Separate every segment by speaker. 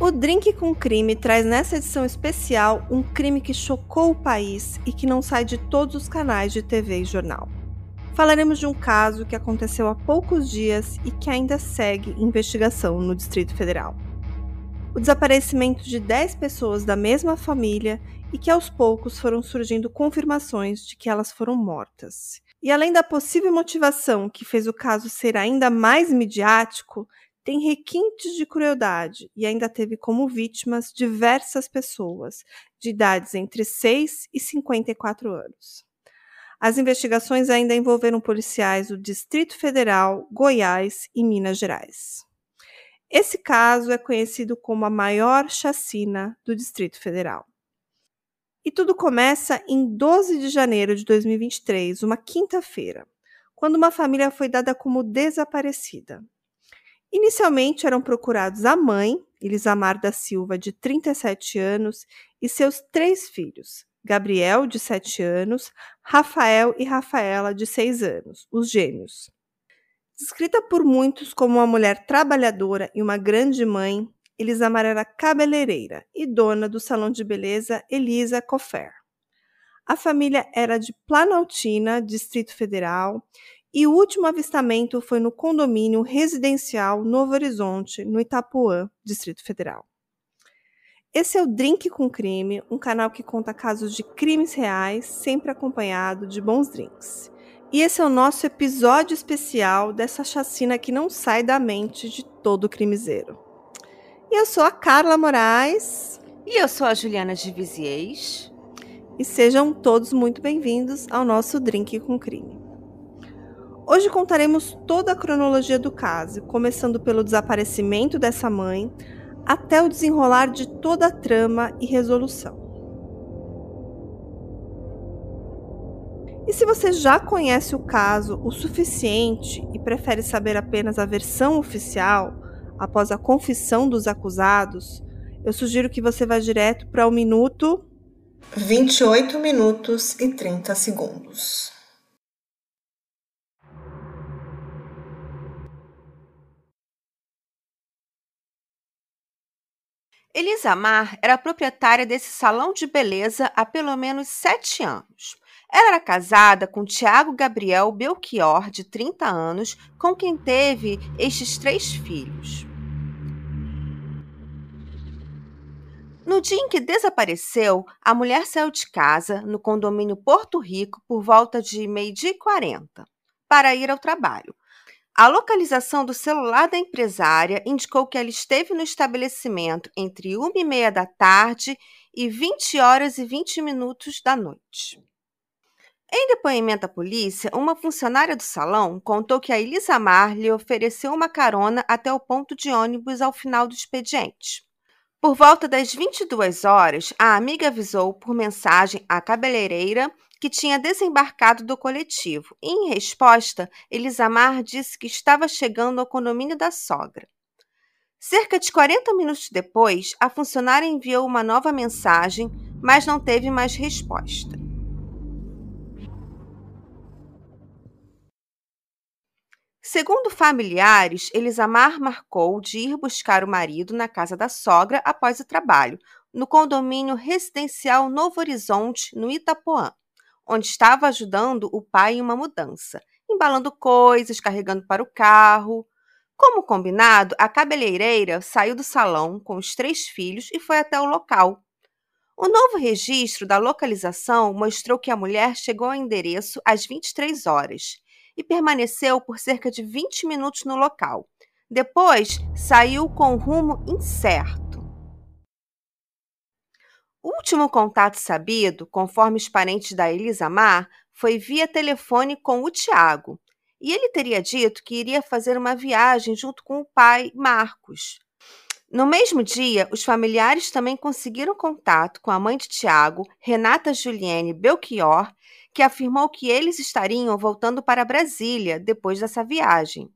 Speaker 1: O Drink com Crime traz nessa edição especial um crime que chocou o país e que não sai de todos os canais de TV e jornal. Falaremos de um caso que aconteceu há poucos dias e que ainda segue investigação no Distrito Federal. O desaparecimento de 10 pessoas da mesma família e que aos poucos foram surgindo confirmações de que elas foram mortas. E além da possível motivação que fez o caso ser ainda mais midiático, tem requintes de crueldade e ainda teve como vítimas diversas pessoas de idades entre 6 e 54 anos. As investigações ainda envolveram policiais do Distrito Federal, Goiás e Minas Gerais. Esse caso é conhecido como a maior chacina do Distrito Federal. E tudo começa em 12 de janeiro de 2023, uma quinta-feira, quando uma família foi dada como desaparecida. Inicialmente eram procurados a mãe, Elisamar da Silva, de 37 anos, e seus três filhos, Gabriel, de 7 anos, Rafael e Rafaela, de 6 anos, os gêmeos. Descrita por muitos como uma mulher trabalhadora e uma grande mãe, Elisamar era cabeleireira e dona do salão de beleza Elisa Coffer. A família era de Planaltina, Distrito Federal, e o último avistamento foi no condomínio residencial Novo Horizonte, no Itapuã, Distrito Federal. Esse é o Drink com Crime, um canal que conta casos de crimes reais, sempre acompanhado de bons drinks. E esse é o nosso episódio especial dessa chacina que não sai da mente de todo crimiseiro. E eu sou a Carla Moraes.
Speaker 2: E eu sou a Juliana de Viziers.
Speaker 1: E sejam todos muito bem-vindos ao nosso Drink com Crime. Hoje contaremos toda a cronologia do caso, começando pelo desaparecimento dessa mãe até o desenrolar de toda a trama e resolução. E se você já conhece o caso o suficiente e prefere saber apenas a versão oficial, após a confissão dos acusados, eu sugiro que você vá direto para o minuto
Speaker 3: 28 minutos e 30 segundos.
Speaker 2: Elisa Mar era proprietária desse salão de beleza há pelo menos sete anos. Ela era casada com Tiago Gabriel Belchior, de 30 anos, com quem teve estes três filhos. No dia em que desapareceu, a mulher saiu de casa, no condomínio Porto Rico, por volta de meio-dia e 40, para ir ao trabalho. A localização do celular da empresária indicou que ela esteve no estabelecimento entre 1 e meia da tarde e 20 horas e 20 minutos da noite. Em depoimento à polícia, uma funcionária do salão contou que a Elisa Mar lhe ofereceu uma carona até o ponto de ônibus ao final do expediente. Por volta das 22 horas, a amiga avisou por mensagem à cabeleireira que tinha desembarcado do coletivo e, em resposta, Elisamar disse que estava chegando ao condomínio da sogra. Cerca de 40 minutos depois, a funcionária enviou uma nova mensagem, mas não teve mais resposta. Segundo familiares, Elisamar marcou de ir buscar o marido na casa da sogra após o trabalho, no condomínio residencial Novo Horizonte, no Itapuã onde estava ajudando o pai em uma mudança, embalando coisas, carregando para o carro. Como combinado, a cabeleireira saiu do salão com os três filhos e foi até o local. O novo registro da localização mostrou que a mulher chegou ao endereço às 23 horas e permaneceu por cerca de 20 minutos no local. Depois, saiu com rumo incerto. Último contato sabido, conforme os parentes da Elisa Mar, foi via telefone com o Tiago, e ele teria dito que iria fazer uma viagem junto com o pai, Marcos. No mesmo dia, os familiares também conseguiram contato com a mãe de Tiago, Renata Juliane Belchior, que afirmou que eles estariam voltando para Brasília depois dessa viagem.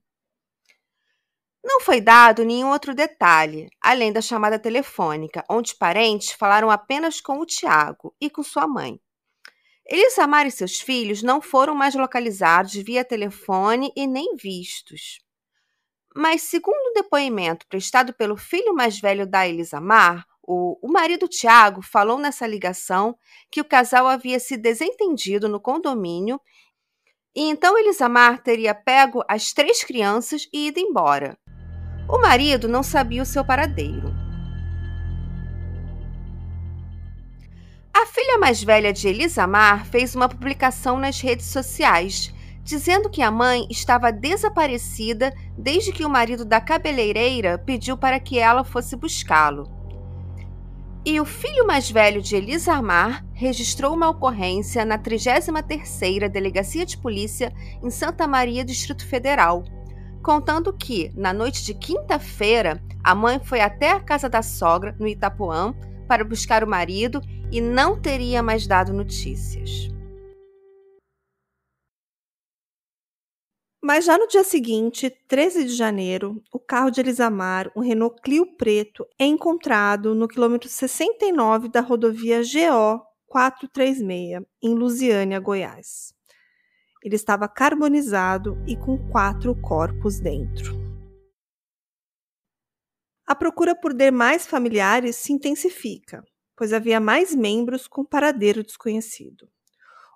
Speaker 2: Não foi dado nenhum outro detalhe, além da chamada telefônica, onde parentes falaram apenas com o Tiago e com sua mãe. Elisamar e seus filhos não foram mais localizados via telefone e nem vistos. Mas, segundo o depoimento prestado pelo filho mais velho da Elisamar, o, o marido Tiago falou nessa ligação que o casal havia se desentendido no condomínio e então Elisamar teria pego as três crianças e ido embora. O marido não sabia o seu paradeiro. A filha mais velha de Elisamar fez uma publicação nas redes sociais dizendo que a mãe estava desaparecida desde que o marido da cabeleireira pediu para que ela fosse buscá-lo. E o filho mais velho de Elisamar registrou uma ocorrência na 33ª Delegacia de Polícia em Santa Maria, Distrito Federal, contando que, na noite de quinta-feira, a mãe foi até a casa da sogra, no Itapuã, para buscar o marido e não teria mais dado notícias.
Speaker 1: Mas já no dia seguinte, 13 de janeiro, o carro de Elisamar, um Renault Clio preto, é encontrado no quilômetro 69 da rodovia GO 436, em Lusiânia, Goiás. Ele estava carbonizado e com quatro corpos dentro. A procura por demais familiares se intensifica, pois havia mais membros com paradeiro desconhecido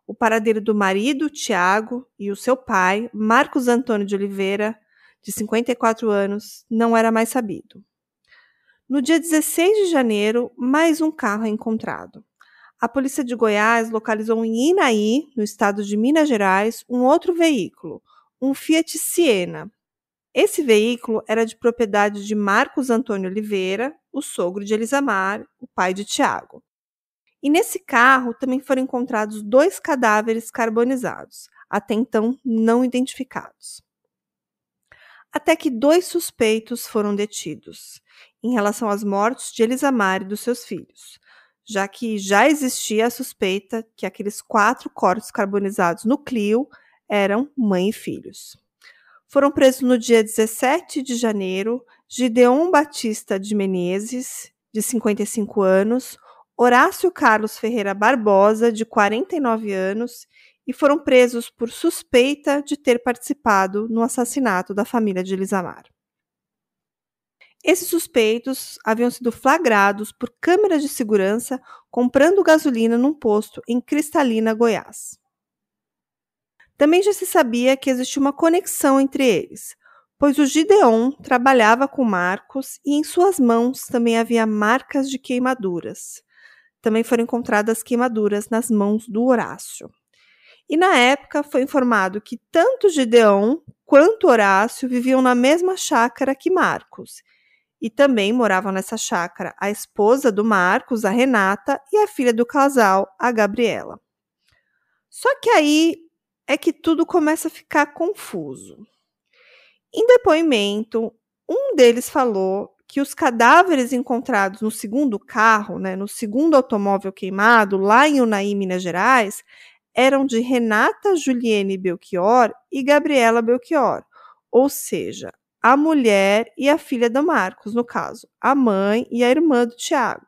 Speaker 1: o paradeiro do marido, Tiago, e o seu pai, Marcos Antônio de Oliveira, de 54 anos, não era mais sabido. No dia 16 de janeiro, mais um carro é encontrado. A polícia de Goiás localizou em Inaí, no estado de Minas Gerais, um outro veículo, um Fiat Siena. Esse veículo era de propriedade de Marcos Antônio Oliveira, o sogro de Elisamar, o pai de Tiago. E nesse carro também foram encontrados dois cadáveres carbonizados, até então não identificados. Até que dois suspeitos foram detidos em relação às mortes de Elisamar e dos seus filhos, já que já existia a suspeita que aqueles quatro corpos carbonizados no Clio eram mãe e filhos. Foram presos no dia 17 de janeiro Gideon Batista de Menezes, de 55 anos, Horácio Carlos Ferreira Barbosa, de 49 anos, e foram presos por suspeita de ter participado no assassinato da família de Elisamar. Esses suspeitos haviam sido flagrados por câmeras de segurança comprando gasolina num posto em Cristalina, Goiás. Também já se sabia que existia uma conexão entre eles, pois o Gideon trabalhava com Marcos e em suas mãos também havia marcas de queimaduras também foram encontradas queimaduras nas mãos do Horácio. E na época foi informado que tanto Gideon quanto Horácio viviam na mesma chácara que Marcos. E também moravam nessa chácara a esposa do Marcos, a Renata, e a filha do casal, a Gabriela. Só que aí é que tudo começa a ficar confuso. Em depoimento, um deles falou que os cadáveres encontrados no segundo carro, né, no segundo automóvel queimado, lá em Unai, Minas Gerais, eram de Renata Juliene Belchior e Gabriela Belchior, ou seja, a mulher e a filha do Marcos, no caso, a mãe e a irmã do Tiago.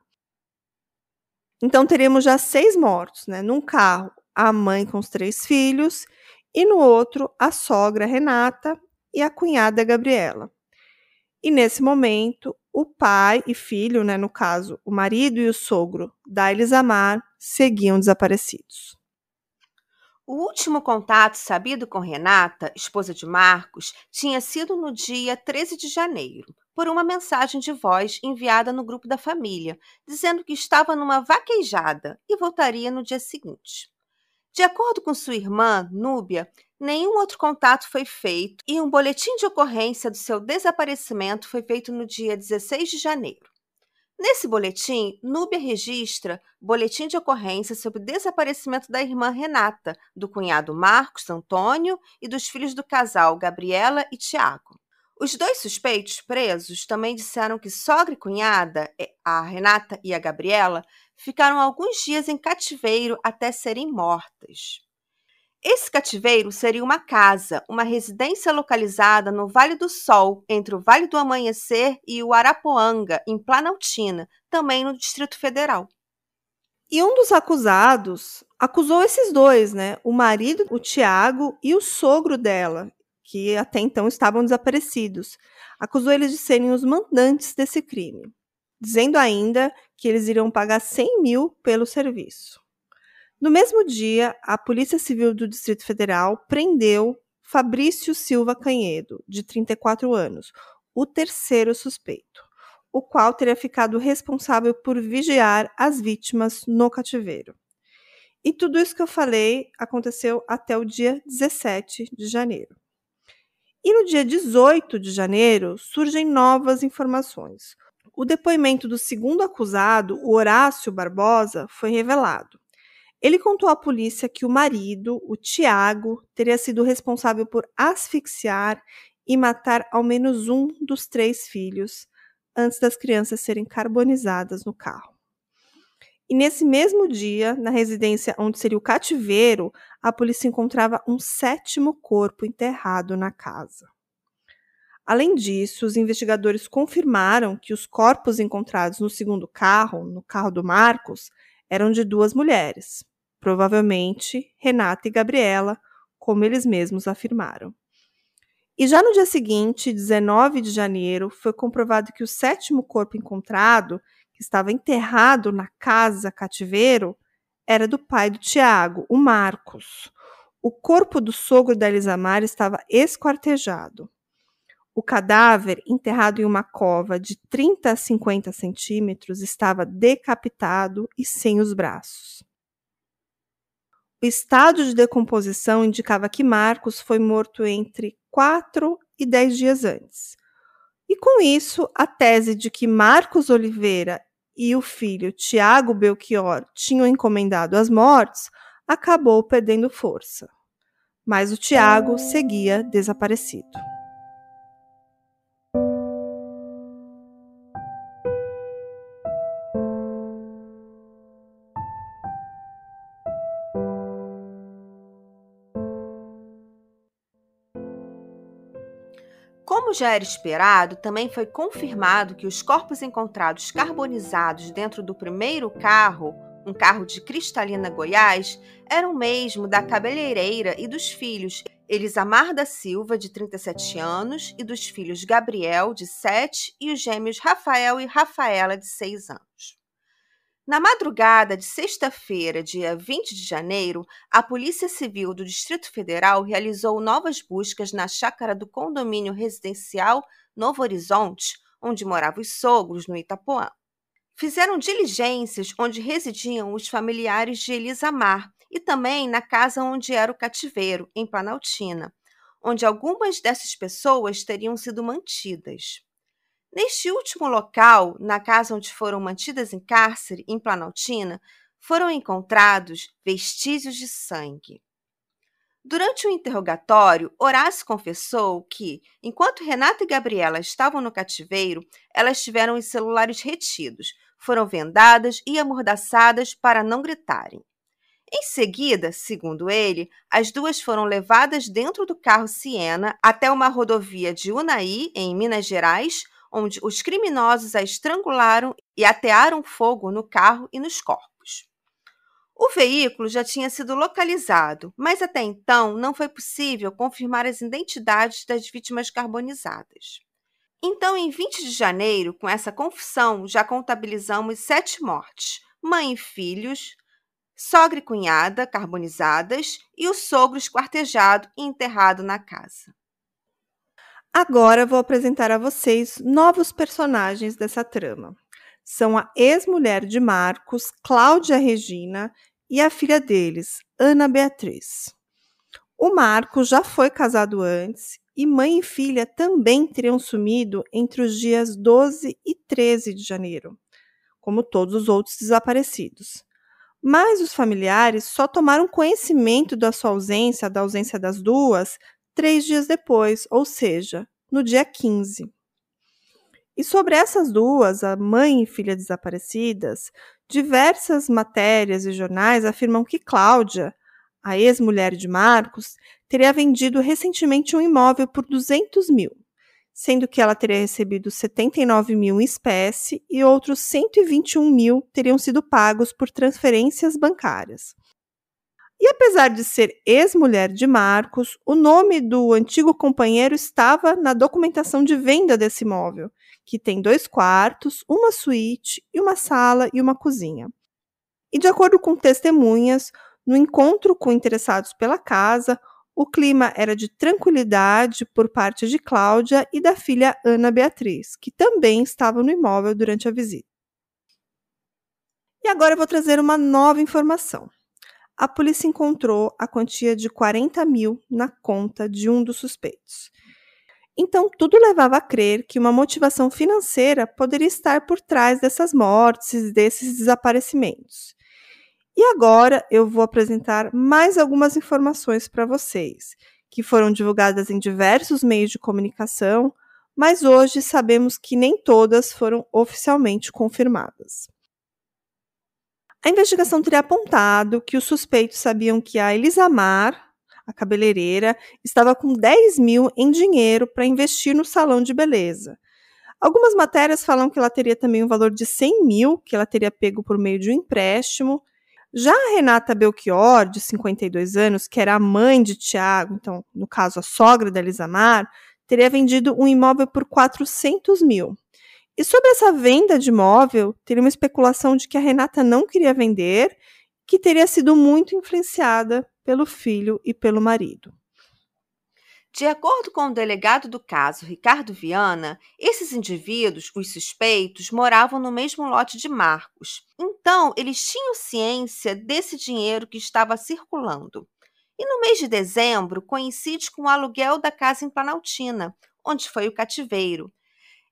Speaker 1: Então teríamos já seis mortos, né? Num carro, a mãe com os três filhos, e no outro, a sogra Renata e a cunhada Gabriela. E nesse momento, o pai e filho, né, no caso, o marido e o sogro da Elisamar, seguiam desaparecidos.
Speaker 2: O último contato sabido com Renata, esposa de Marcos, tinha sido no dia 13 de janeiro, por uma mensagem de voz enviada no grupo da família, dizendo que estava numa vaquejada e voltaria no dia seguinte. De acordo com sua irmã, Núbia, nenhum outro contato foi feito e um boletim de ocorrência do seu desaparecimento foi feito no dia 16 de janeiro. Nesse boletim, Núbia registra boletim de ocorrência sobre o desaparecimento da irmã Renata, do cunhado Marcos Antônio e dos filhos do casal Gabriela e Tiago. Os dois suspeitos presos também disseram que sogra e cunhada, a Renata e a Gabriela, ficaram alguns dias em cativeiro até serem mortas. Esse cativeiro seria uma casa, uma residência localizada no Vale do Sol, entre o Vale do Amanhecer e o Arapoanga, em Planaltina, também no Distrito Federal.
Speaker 1: E um dos acusados acusou esses dois, né? O marido, o Tiago, e o sogro dela, que até então estavam desaparecidos, acusou eles de serem os mandantes desse crime, dizendo ainda que eles iriam pagar 100 mil pelo serviço. No mesmo dia, a Polícia Civil do Distrito Federal prendeu Fabrício Silva Canhedo, de 34 anos, o terceiro suspeito, o qual teria ficado responsável por vigiar as vítimas no cativeiro. E tudo isso que eu falei aconteceu até o dia 17 de janeiro. E no dia 18 de janeiro surgem novas informações. O depoimento do segundo acusado, Horácio Barbosa, foi revelado. Ele contou à polícia que o marido, o Tiago, teria sido responsável por asfixiar e matar ao menos um dos três filhos antes das crianças serem carbonizadas no carro. E nesse mesmo dia, na residência onde seria o cativeiro, a polícia encontrava um sétimo corpo enterrado na casa. Além disso, os investigadores confirmaram que os corpos encontrados no segundo carro, no carro do Marcos, eram de duas mulheres, provavelmente Renata e Gabriela, como eles mesmos afirmaram. E já no dia seguinte, 19 de janeiro, foi comprovado que o sétimo corpo encontrado que estava enterrado na casa cativeiro era do pai do Tiago, o Marcos. O corpo do sogro da Elisamar estava esquartejado. O cadáver, enterrado em uma cova de 30 a 50 centímetros, estava decapitado e sem os braços. O estado de decomposição indicava que Marcos foi morto entre 4 e 10 dias antes. E com isso, a tese de que Marcos Oliveira e o filho Tiago Belchior tinham encomendado as mortes, acabou perdendo força. Mas o Tiago seguia desaparecido.
Speaker 2: Como já era esperado, também foi confirmado que os corpos encontrados carbonizados dentro do primeiro carro, um carro de Cristalina Goiás, eram mesmo da cabeleireira e dos filhos Elisamar da Silva, de 37 anos, e dos filhos Gabriel, de 7, e os gêmeos Rafael e Rafaela, de 6 anos. Na madrugada de sexta-feira, dia 20 de janeiro, a Polícia Civil do Distrito Federal realizou novas buscas na chácara do condomínio residencial Novo Horizonte, onde moravam os sogros, no Itapuã. Fizeram diligências onde residiam os familiares de Elisamar e também na casa onde era o cativeiro, em Planaltina, onde algumas dessas pessoas teriam sido mantidas. Neste último local, na casa onde foram mantidas em cárcere, em Planaltina, foram encontrados vestígios de sangue. Durante o interrogatório, Horácio confessou que, enquanto Renata e Gabriela estavam no cativeiro, elas tiveram os celulares retidos, foram vendadas e amordaçadas para não gritarem. Em seguida, segundo ele, as duas foram levadas dentro do carro Siena até uma rodovia de Unai, em Minas Gerais, onde os criminosos a estrangularam e atearam fogo no carro e nos corpos. O veículo já tinha sido localizado, mas até então não foi possível confirmar as identidades das vítimas carbonizadas. Então, em 20 de janeiro, com essa confissão, já contabilizamos sete mortes: mãe e filhos, sogra e cunhada carbonizadas e o sogro esquartejado e enterrado na casa.
Speaker 1: Agora vou apresentar a vocês novos personagens dessa trama. São a ex-mulher de Marcos, Cláudia Regina, e a filha deles, Ana Beatriz. O Marcos já foi casado antes e mãe e filha também teriam sumido entre os dias 12 e 13 de janeiro, como todos os outros desaparecidos. Mas os familiares só tomaram conhecimento da sua ausência, da ausência das duas, três dias depois, ou seja, no dia 15. E sobre essas duas, a mãe e filha desaparecidas, diversas matérias e jornais afirmam que Cláudia, a ex-mulher de Marcos, teria vendido recentemente um imóvel por 200 mil, sendo que ela teria recebido 79 mil em espécie e outros 121 mil teriam sido pagos por transferências bancárias. E apesar de ser ex-mulher de Marcos, o nome do antigo companheiro estava na documentação de venda desse imóvel, que tem dois quartos, uma suíte e uma sala e uma cozinha. E de acordo com testemunhas, no encontro com interessados pela casa, o clima era de tranquilidade por parte de Cláudia e da filha Ana Beatriz, que também estava no imóvel durante a visita. E agora eu vou trazer uma nova informação a polícia encontrou a quantia de 40 mil na conta de um dos suspeitos. Então, tudo levava a crer que uma motivação financeira poderia estar por trás dessas mortes desses desaparecimentos. E agora eu vou apresentar mais algumas informações para vocês, que foram divulgadas em diversos meios de comunicação, mas hoje sabemos que nem todas foram oficialmente confirmadas. A investigação teria apontado que os suspeitos sabiam que a Elisamar, a cabeleireira, estava com 10 mil em dinheiro para investir no salão de beleza. Algumas matérias falam que ela teria também um valor de 100 mil, que ela teria pego por meio de um empréstimo. Já a Renata Belchior, de 52 anos, que era a mãe de Tiago, então, no caso, a sogra da Elisamar, teria vendido um imóvel por 400 mil. E sobre essa venda de imóvel, teria uma especulação de que a Renata não queria vender, que teria sido muito influenciada pelo filho e pelo marido.
Speaker 2: De acordo com o delegado do caso, Ricardo Viana, esses indivíduos, os suspeitos, moravam no mesmo lote de Marcos. Então, eles tinham ciência desse dinheiro que estava circulando. E no mês de dezembro coincide com o aluguel da casa em Planaltina, onde foi o cativeiro,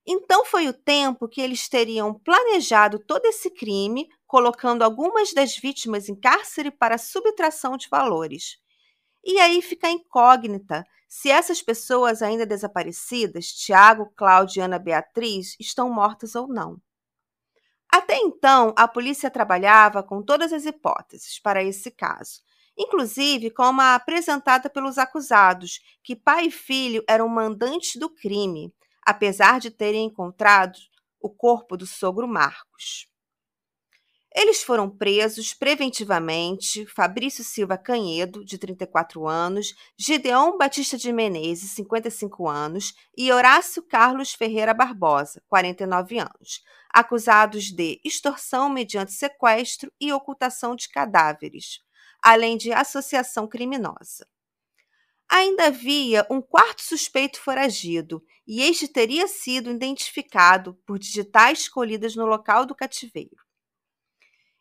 Speaker 2: então foi o tempo que eles teriam planejado todo esse crime, colocando algumas das vítimas em cárcere para subtração de valores. E aí fica a incógnita se essas pessoas ainda desaparecidas, Tiago, Cláudia e Ana Beatriz, estão mortas ou não. Até então, a polícia trabalhava com todas as hipóteses para esse caso, inclusive com uma apresentada pelos acusados, que pai e filho eram mandantes do crime apesar de terem encontrado o corpo do sogro Marcos. Eles foram presos preventivamente Fabrício Silva Canhedo, de 34 anos, Gideon Batista de Menezes, 55 anos, e Horácio Carlos Ferreira Barbosa, 49 anos, acusados de extorsão mediante sequestro e ocultação de cadáveres, além de associação criminosa. Ainda havia um quarto suspeito foragido, e este teria sido identificado por digitais colhidas no local do cativeiro.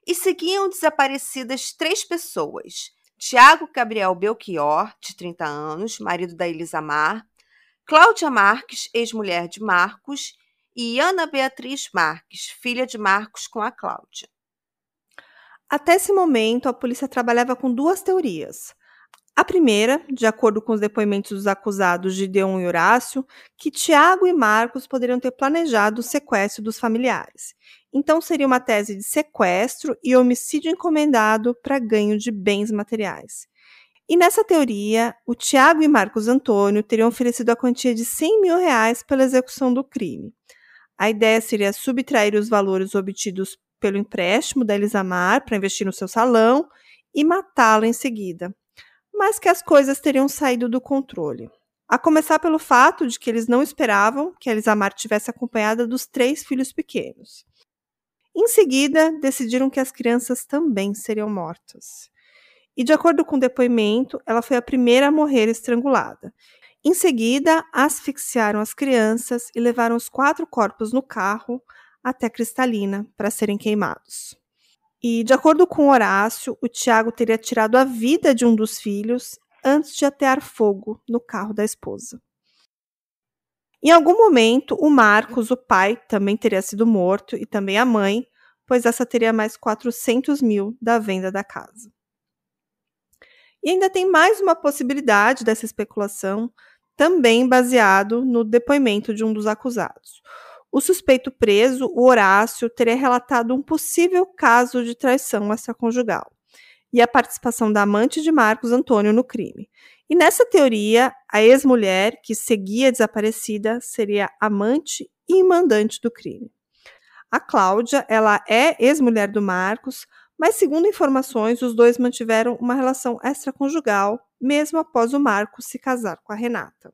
Speaker 2: E seguiam desaparecidas três pessoas: Tiago Gabriel Belchior, de 30 anos, marido da Elisamar, Cláudia Marques, ex-mulher de Marcos, e Ana Beatriz Marques, filha de Marcos com a Cláudia.
Speaker 1: Até esse momento, a polícia trabalhava com duas teorias. A primeira, de acordo com os depoimentos dos acusados Gideon e Horácio, que Tiago e Marcos poderiam ter planejado o sequestro dos familiares. Então seria uma tese de sequestro e homicídio encomendado para ganho de bens materiais. E nessa teoria, o Tiago e Marcos Antônio teriam oferecido a quantia de 100 mil reais pela execução do crime. A ideia seria subtrair os valores obtidos pelo empréstimo da Elisamar para investir no seu salão e matá-la em seguida mas que as coisas teriam saído do controle. A começar pelo fato de que eles não esperavam que Elisamar tivesse acompanhada dos três filhos pequenos. Em seguida, decidiram que as crianças também seriam mortas. E, de acordo com o depoimento, ela foi a primeira a morrer estrangulada. Em seguida, asfixiaram as crianças e levaram os quatro corpos no carro até Cristalina para serem queimados. E, de acordo com Horácio, o Tiago teria tirado a vida de um dos filhos antes de atear fogo no carro da esposa. Em algum momento, o Marcos, o pai, também teria sido morto e também a mãe, pois essa teria mais 400 mil da venda da casa. E ainda tem mais uma possibilidade dessa especulação, também baseado no depoimento de um dos acusados. O suspeito preso, o Horácio, teria relatado um possível caso de traição extraconjugal e a participação da amante de Marcos Antônio no crime. E nessa teoria, a ex-mulher que seguia desaparecida seria amante e mandante do crime. A Cláudia, ela é ex-mulher do Marcos, mas, segundo informações, os dois mantiveram uma relação extraconjugal, mesmo após o Marcos se casar com a Renata.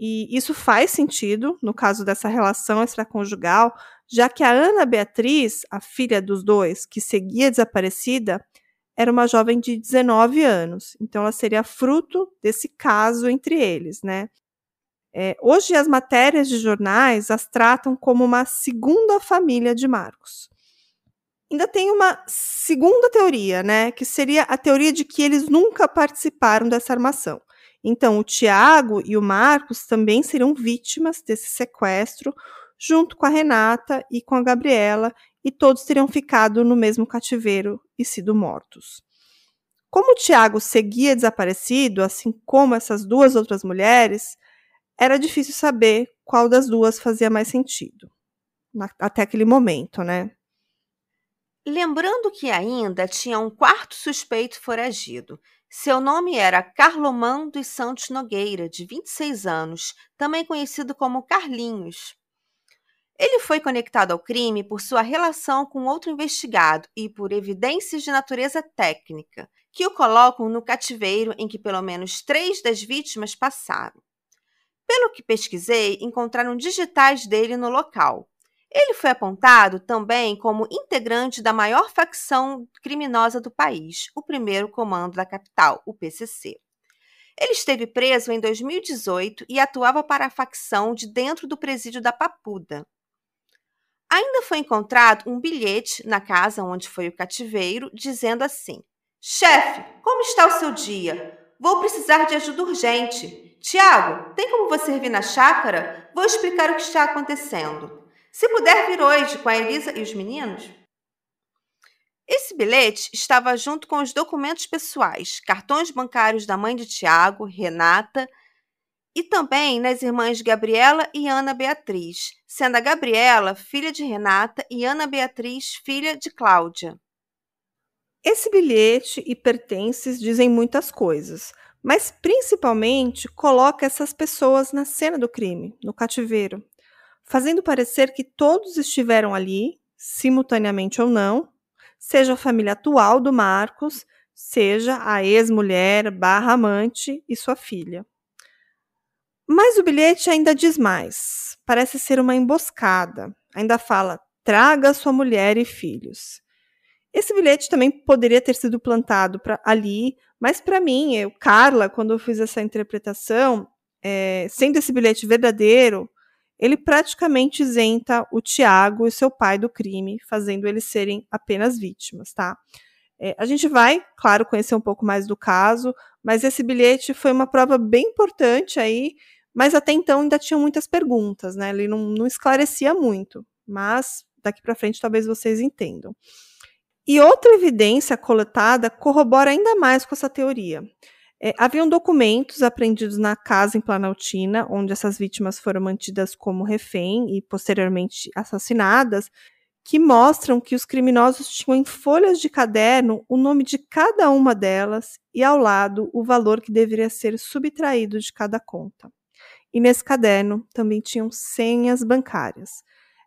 Speaker 1: E isso faz sentido no caso dessa relação extraconjugal, já que a Ana Beatriz, a filha dos dois, que seguia desaparecida, era uma jovem de 19 anos. Então, ela seria fruto desse caso entre eles, né? É, hoje, as matérias de jornais as tratam como uma segunda família de Marcos. Ainda tem uma segunda teoria, né, que seria a teoria de que eles nunca participaram dessa armação. Então, o Tiago e o Marcos também seriam vítimas desse sequestro, junto com a Renata e com a Gabriela, e todos teriam ficado no mesmo cativeiro e sido mortos. Como o Tiago seguia desaparecido, assim como essas duas outras mulheres, era difícil saber qual das duas fazia mais sentido, até aquele momento, né?
Speaker 2: Lembrando que ainda tinha um quarto suspeito foragido. Seu nome era Carloman dos Santos Nogueira, de 26 anos, também conhecido como Carlinhos. Ele foi conectado ao crime por sua relação com outro investigado e por evidências de natureza técnica, que o colocam no cativeiro em que pelo menos três das vítimas passaram. Pelo que pesquisei, encontraram digitais dele no local, ele foi apontado também como integrante da maior facção criminosa do país, o primeiro comando da capital, o PCC. Ele esteve preso em 2018 e atuava para a facção de dentro do presídio da Papuda. Ainda foi encontrado um bilhete na casa onde foi o cativeiro, dizendo assim: Chefe, como está o seu dia? Vou precisar de ajuda urgente. Tiago, tem como você vir na chácara? Vou explicar o que está acontecendo. Se puder vir hoje com a Elisa e os meninos. Esse bilhete estava junto com os documentos pessoais, cartões bancários da mãe de Tiago, Renata, e também nas irmãs Gabriela e Ana Beatriz, sendo a Gabriela filha de Renata e Ana Beatriz filha de Cláudia.
Speaker 1: Esse bilhete e pertences dizem muitas coisas, mas principalmente coloca essas pessoas na cena do crime, no cativeiro fazendo parecer que todos estiveram ali, simultaneamente ou não, seja a família atual do Marcos, seja a ex-mulher barra amante e sua filha. Mas o bilhete ainda diz mais. Parece ser uma emboscada. Ainda fala: traga sua mulher e filhos. Esse bilhete também poderia ter sido plantado pra, ali, mas para mim, eu, Carla, quando eu fiz essa interpretação, é, sendo esse bilhete verdadeiro, ele praticamente isenta o Tiago e seu pai do crime, fazendo eles serem apenas vítimas, tá? É, a gente vai, claro, conhecer um pouco mais do caso, mas esse bilhete foi uma prova bem importante aí, mas até então ainda tinha muitas perguntas, né? Ele não, não esclarecia muito, mas daqui para frente talvez vocês entendam. E outra evidência coletada corrobora ainda mais com essa teoria. É, haviam documentos apreendidos na casa em Planaltina, onde essas vítimas foram mantidas como refém e posteriormente assassinadas, que mostram que os criminosos tinham em folhas de caderno o nome de cada uma delas e ao lado o valor que deveria ser subtraído de cada conta. E nesse caderno também tinham senhas bancárias.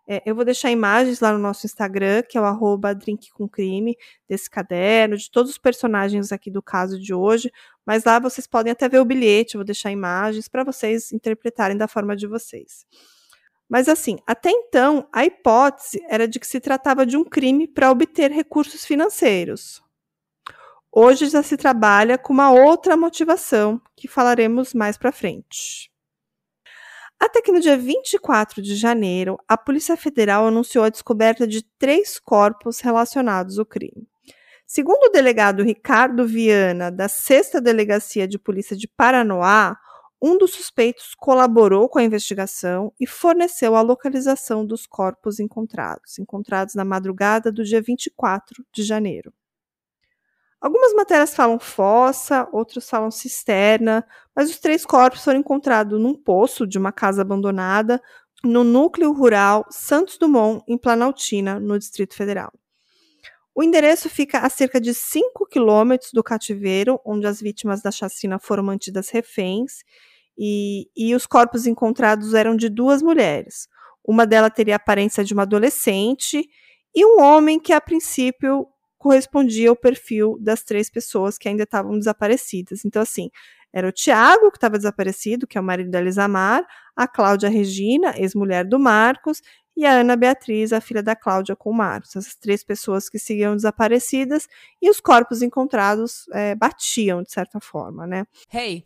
Speaker 1: É, eu vou deixar imagens lá no nosso Instagram, que é o arroba drinkcomcrime, desse caderno, de todos os personagens aqui do caso de hoje, mas lá vocês podem até ver o bilhete, eu vou deixar imagens para vocês interpretarem da forma de vocês. Mas assim, até então, a hipótese era de que se tratava de um crime para obter recursos financeiros. Hoje já se trabalha com uma outra motivação, que falaremos mais para frente. Até que no dia 24 de janeiro, a Polícia Federal anunciou a descoberta de três corpos relacionados ao crime. Segundo o delegado Ricardo Viana, da 6 Delegacia de Polícia de Paranoá, um dos suspeitos colaborou com a investigação e forneceu a localização dos corpos encontrados, encontrados na madrugada do dia 24 de janeiro. Algumas matérias falam fossa, outros falam cisterna, mas os três corpos foram encontrados num poço de uma casa abandonada no núcleo rural Santos Dumont, em Planaltina, no Distrito Federal. O endereço fica a cerca de 5 quilômetros do cativeiro, onde as vítimas da chacina foram mantidas reféns, e, e os corpos encontrados eram de duas mulheres. Uma delas teria a aparência de uma adolescente e um homem que, a princípio, correspondia ao perfil das três pessoas que ainda estavam desaparecidas. Então, assim, era o Tiago, que estava desaparecido, que é o marido da Elisamar, a Cláudia Regina, ex-mulher do Marcos, e a Ana Beatriz, a filha da Cláudia com o Marcos. Essas três pessoas que seguiam desaparecidas e os corpos encontrados é, batiam, de certa forma, né?
Speaker 4: Hey,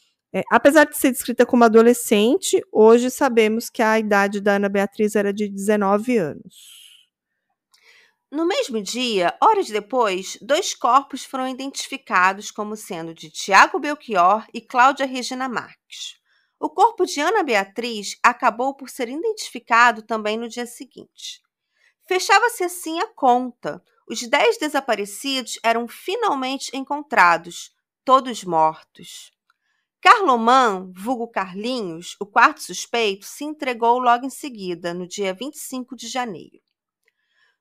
Speaker 1: É, apesar de ser descrita como adolescente, hoje sabemos que a idade da Ana Beatriz era de 19 anos.
Speaker 2: No mesmo dia, horas depois, dois corpos foram identificados como sendo de Tiago Belchior e Cláudia Regina Marques. O corpo de Ana Beatriz acabou por ser identificado também no dia seguinte. Fechava-se assim a conta. Os dez desaparecidos eram finalmente encontrados, todos mortos. Carloman, vulgo Carlinhos, o quarto suspeito, se entregou logo em seguida, no dia 25 de janeiro.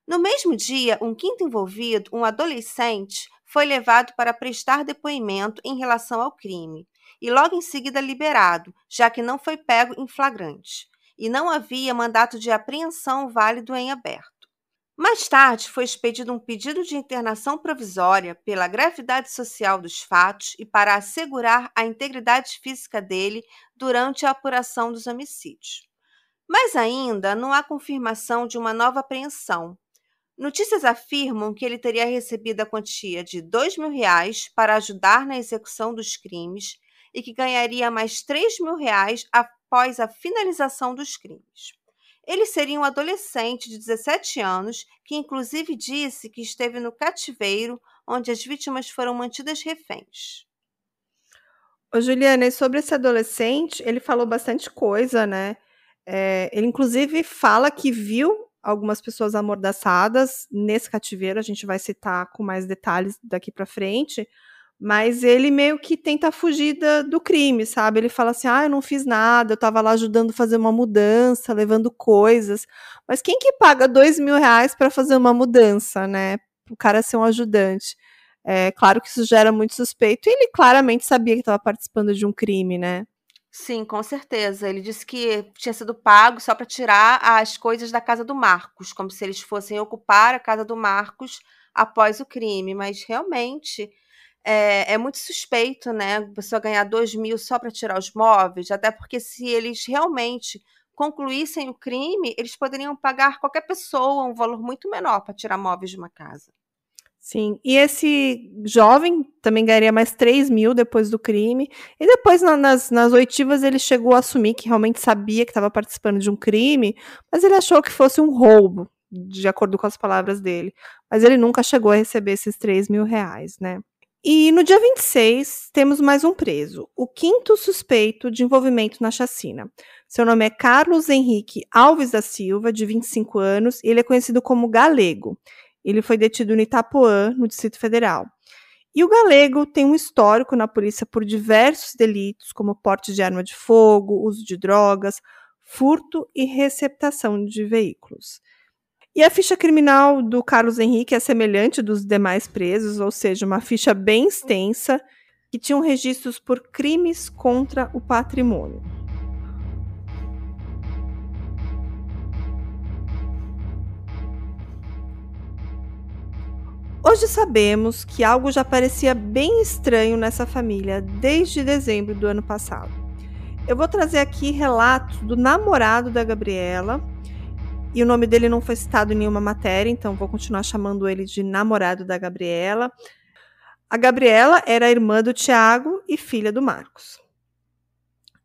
Speaker 2: No mesmo dia, um quinto envolvido, um adolescente, foi levado para prestar depoimento em relação ao crime e logo em seguida liberado, já que não foi pego em flagrante e não havia mandato de apreensão válido em aberto. Mais tarde, foi expedido um pedido de internação provisória pela gravidade social dos fatos e para assegurar a integridade física dele durante a apuração dos homicídios. Mas ainda não há confirmação de uma nova apreensão, Notícias afirmam que ele teria recebido a quantia de dois mil reais para ajudar na execução dos crimes e que ganharia mais três mil reais após a finalização dos crimes. Ele seria um adolescente de 17 anos que, inclusive, disse que esteve no cativeiro onde as vítimas foram mantidas reféns.
Speaker 1: Ô, Juliana, e sobre esse adolescente, ele falou bastante coisa, né? É, ele, inclusive, fala que viu algumas pessoas amordaçadas nesse cativeiro, a gente vai citar com mais detalhes daqui para frente, mas ele meio que tenta fugir da, do crime, sabe? Ele fala assim: ah, eu não fiz nada, eu estava lá ajudando a fazer uma mudança, levando coisas. Mas quem que paga dois mil reais para fazer uma mudança, né? O cara ser um ajudante. É claro que isso gera muito suspeito, e ele claramente sabia que estava participando de um crime, né?
Speaker 2: Sim, com certeza. Ele disse que tinha sido pago só para tirar as coisas da casa do Marcos, como se eles fossem ocupar a casa do Marcos após o crime. Mas realmente é, é muito suspeito, né? A pessoa ganhar dois mil só para tirar os móveis, até porque se eles realmente concluíssem o crime, eles poderiam pagar qualquer pessoa um valor muito menor para tirar móveis de uma casa.
Speaker 1: Sim, e esse jovem também ganharia mais 3 mil depois do crime. E depois, na, nas, nas oitivas, ele chegou a assumir que realmente sabia que estava participando de um crime, mas ele achou que fosse um roubo, de acordo com as palavras dele. Mas ele nunca chegou a receber esses 3 mil reais, né? E no dia 26, temos mais um preso, o quinto suspeito de envolvimento na chacina. Seu nome é Carlos Henrique Alves da Silva, de 25 anos, e ele é conhecido como Galego. Ele foi detido no Itapuã, no Distrito Federal. E o galego tem um histórico na polícia por diversos delitos, como porte de arma de fogo, uso de drogas, furto e receptação de veículos. E a ficha criminal do Carlos Henrique é semelhante dos demais presos, ou seja, uma ficha bem extensa que tinha registros por crimes contra o patrimônio. Hoje sabemos que algo já parecia bem estranho nessa família desde dezembro do ano passado. Eu vou trazer aqui relatos do namorado da Gabriela, e o nome dele não foi citado em nenhuma matéria, então vou continuar chamando ele de namorado da Gabriela. A Gabriela era irmã do Tiago e filha do Marcos.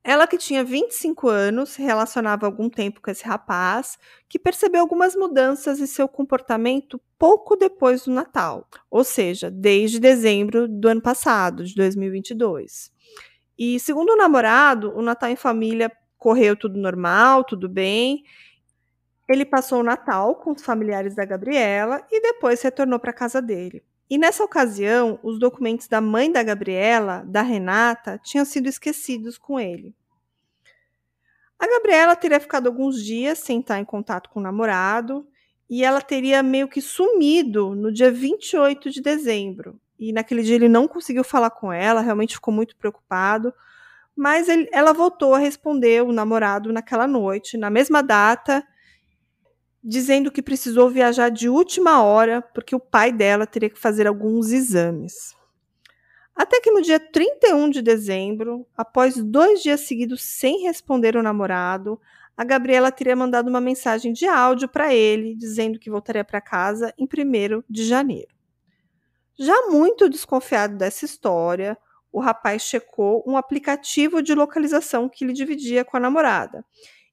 Speaker 1: Ela, que tinha 25 anos, se relacionava algum tempo com esse rapaz, que percebeu algumas mudanças em seu comportamento pouco depois do Natal, ou seja, desde dezembro do ano passado, de 2022. E segundo o namorado, o Natal em família correu tudo normal, tudo bem. Ele passou o Natal com os familiares da Gabriela e depois retornou para casa dele. E nessa ocasião, os documentos da mãe da Gabriela, da Renata, tinham sido esquecidos com ele. A Gabriela teria ficado alguns dias sem estar em contato com o namorado e ela teria meio que sumido no dia 28 de dezembro. E naquele dia ele não conseguiu falar com ela, realmente ficou muito preocupado. Mas ele, ela voltou a responder o namorado naquela noite, na mesma data, dizendo que precisou viajar de última hora porque o pai dela teria que fazer alguns exames. Até que no dia 31 de dezembro, após dois dias seguidos sem responder o namorado, a Gabriela teria mandado uma mensagem de áudio para ele, dizendo que voltaria para casa em 1 de janeiro. Já muito desconfiado dessa história, o rapaz checou um aplicativo de localização que ele dividia com a namorada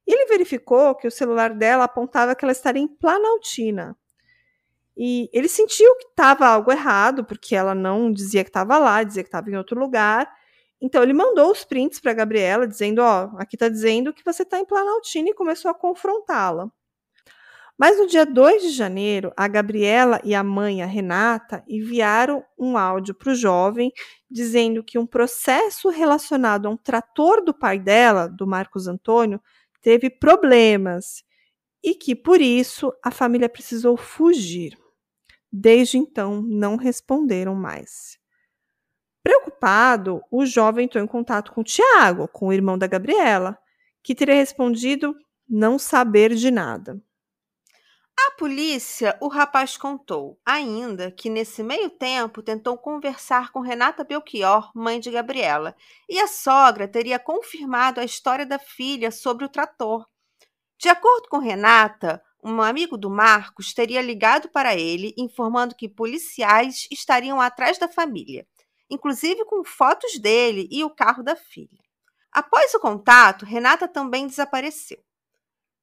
Speaker 1: ele verificou que o celular dela apontava que ela estaria em Planaltina. E ele sentiu que estava algo errado, porque ela não dizia que estava lá, dizia que estava em outro lugar. Então ele mandou os prints para Gabriela, dizendo: Ó, oh, aqui está dizendo que você está em Planaltina e começou a confrontá-la. Mas no dia 2 de janeiro, a Gabriela e a mãe, a Renata, enviaram um áudio para o jovem dizendo que um processo relacionado a um trator do pai dela, do Marcos Antônio, teve problemas e que, por isso, a família precisou fugir. Desde então, não responderam mais. Preocupado, o jovem entrou em contato com o Tiago, com o irmão da Gabriela, que teria respondido não saber de nada.
Speaker 2: A polícia, o rapaz contou ainda que nesse meio tempo tentou conversar com Renata Belchior, mãe de Gabriela, e a sogra teria confirmado a história da filha sobre o trator. De acordo com Renata, um amigo do Marcos teria ligado para ele informando que policiais estariam atrás da família, inclusive com fotos dele e o carro da filha. Após o contato, Renata também desapareceu.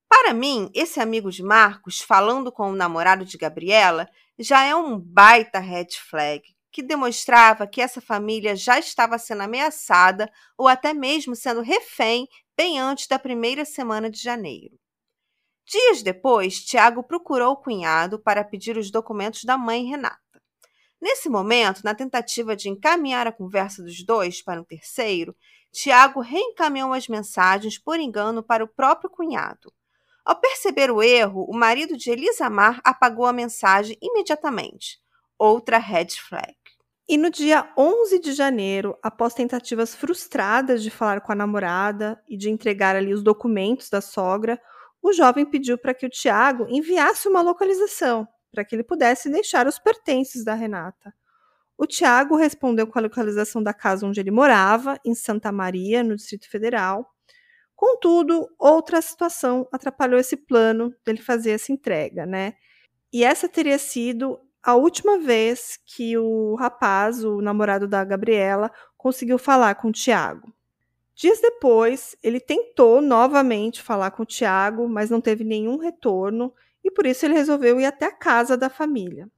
Speaker 2: Para mim, esse amigo de Marcos, falando com o namorado de Gabriela, já é um baita red flag, que demonstrava que essa família já estava sendo ameaçada ou até mesmo sendo refém bem antes da primeira semana de janeiro. Dias depois, Tiago procurou o cunhado para pedir os documentos da mãe Renata. Nesse momento, na tentativa de encaminhar a conversa dos dois para um terceiro, Tiago reencaminhou as mensagens por engano para o próprio cunhado. Ao perceber o erro, o marido de Elisamar apagou a mensagem imediatamente. Outra red flag.
Speaker 1: E no dia 11 de janeiro, após tentativas frustradas de falar com a namorada e de entregar ali os documentos da sogra, o jovem pediu para que o Tiago enviasse uma localização para que ele pudesse deixar os pertences da Renata. O Tiago respondeu com a localização da casa onde ele morava, em Santa Maria, no Distrito Federal, Contudo, outra situação atrapalhou esse plano dele fazer essa entrega, né? E essa teria sido a última vez que o rapaz, o namorado da Gabriela, conseguiu falar com o Tiago. Dias depois, ele tentou novamente falar com o Tiago, mas não teve nenhum retorno e por isso ele resolveu ir até a casa da família.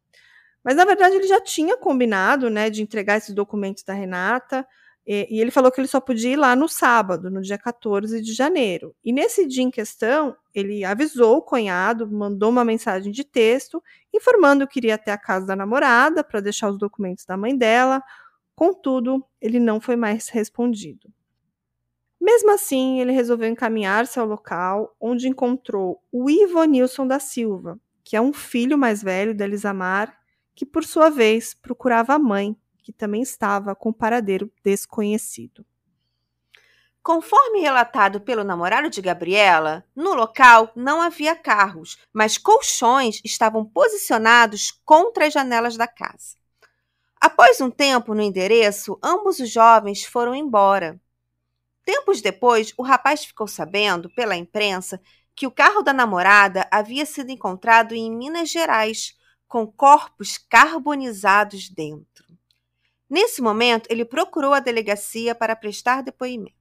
Speaker 1: Mas na verdade ele já tinha combinado, né, de entregar esses documentos da Renata, e, e, ele falou que ele só podia ir lá no sábado, no dia 14 de janeiro. E nesse dia em questão, ele avisou o cunhado, mandou uma mensagem de texto, informando que iria até a casa da namorada para deixar os documentos da mãe dela. Contudo, ele não foi mais respondido. Mesmo assim, ele resolveu encaminhar-se ao local, onde encontrou o Ivo Nilson da Silva, que é um filho mais velho da Elisamar, que por sua vez procurava a mãe, que também estava com paradeiro desconhecido.
Speaker 2: Conforme relatado pelo namorado de Gabriela, no local não havia carros, mas colchões estavam posicionados contra as janelas da casa. Após um tempo no endereço, ambos os jovens foram embora. Tempos depois, o rapaz ficou sabendo, pela imprensa, que o carro da namorada havia sido encontrado em Minas Gerais, com corpos carbonizados dentro. Nesse momento, ele procurou a delegacia para prestar depoimento.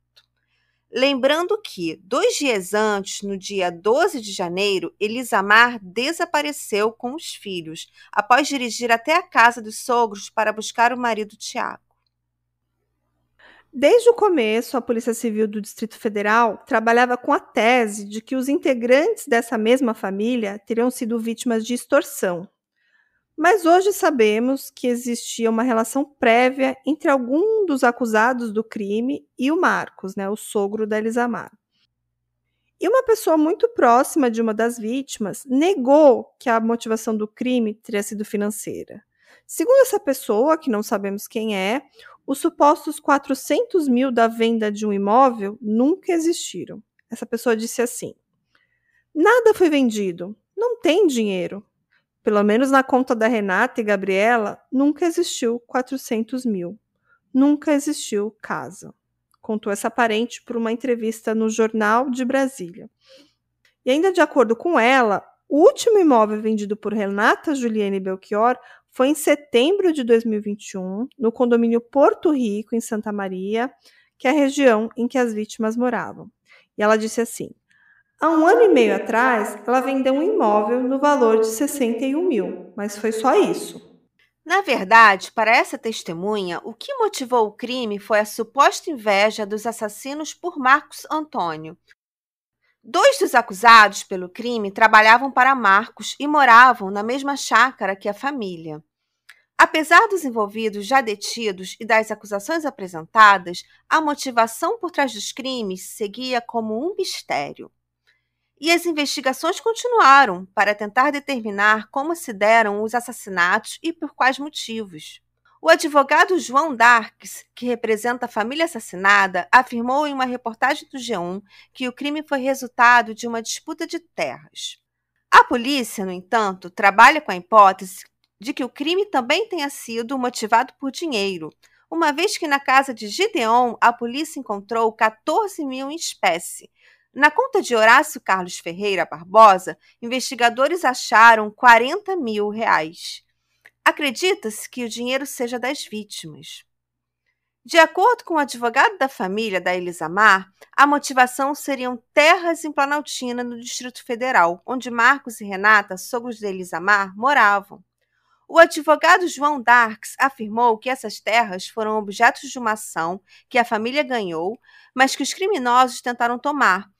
Speaker 2: Lembrando que, dois dias antes, no dia 12 de janeiro, Elisamar desapareceu com os filhos, após dirigir até a casa dos sogros para buscar o marido Tiago.
Speaker 1: Desde o começo, a Polícia Civil do Distrito Federal trabalhava com a tese de que os integrantes dessa mesma família teriam sido vítimas de extorsão, Mas hoje sabemos que existia uma relação prévia entre algum dos acusados do crime e o Marcos, né, o sogro da Elisamar. E uma pessoa muito próxima de uma das vítimas negou que a motivação do crime teria sido financeira. Segundo essa pessoa, que não sabemos quem é, os supostos 400 mil da venda de um imóvel nunca existiram. Essa pessoa disse assim: Nada foi vendido, não tem dinheiro. Pelo menos na conta da Renata e Gabriela, nunca existiu 400 mil. Nunca existiu casa. Contou essa parente por uma entrevista no Jornal de Brasília. E ainda de acordo com ela, o último imóvel vendido por Renata Juliane Belchior foi em setembro de 2021, no condomínio Porto Rico, em Santa Maria, que é a região em que as vítimas moravam. E ela disse assim: Há um ano e meio atrás, ela vendeu um imóvel no valor de 61 mil, mas foi só isso.
Speaker 2: Na verdade, para essa testemunha, o que motivou o crime foi a suposta inveja dos assassinos por Marcos Antônio. Dois dos acusados pelo crime trabalhavam para Marcos e moravam na mesma chácara que a família. Apesar dos envolvidos já detidos e das acusações apresentadas, a motivação por trás dos crimes seguia como um mistério. E as investigações continuaram para tentar determinar como se deram os assassinatos e por quais motivos. O advogado João Darques, que representa a família assassinada, afirmou em uma reportagem do G1 que o crime foi resultado de uma disputa de terras. A polícia, no entanto, trabalha com a hipótese de que o crime também tenha sido motivado por dinheiro, uma vez que na casa de Gideon a polícia encontrou 14 mil em espécie, na conta de Horácio Carlos Ferreira Barbosa, investigadores acharam 40 mil reais. Acredita-se que o dinheiro seja das vítimas. De acordo com o advogado da família da Elisamar, a motivação seriam terras em Planaltina, no Distrito Federal, onde Marcos e Renata, sogros de Elisamar, moravam. O advogado João Darks afirmou que essas terras foram objetos de uma ação que a família ganhou, mas que os criminosos tentaram tomar,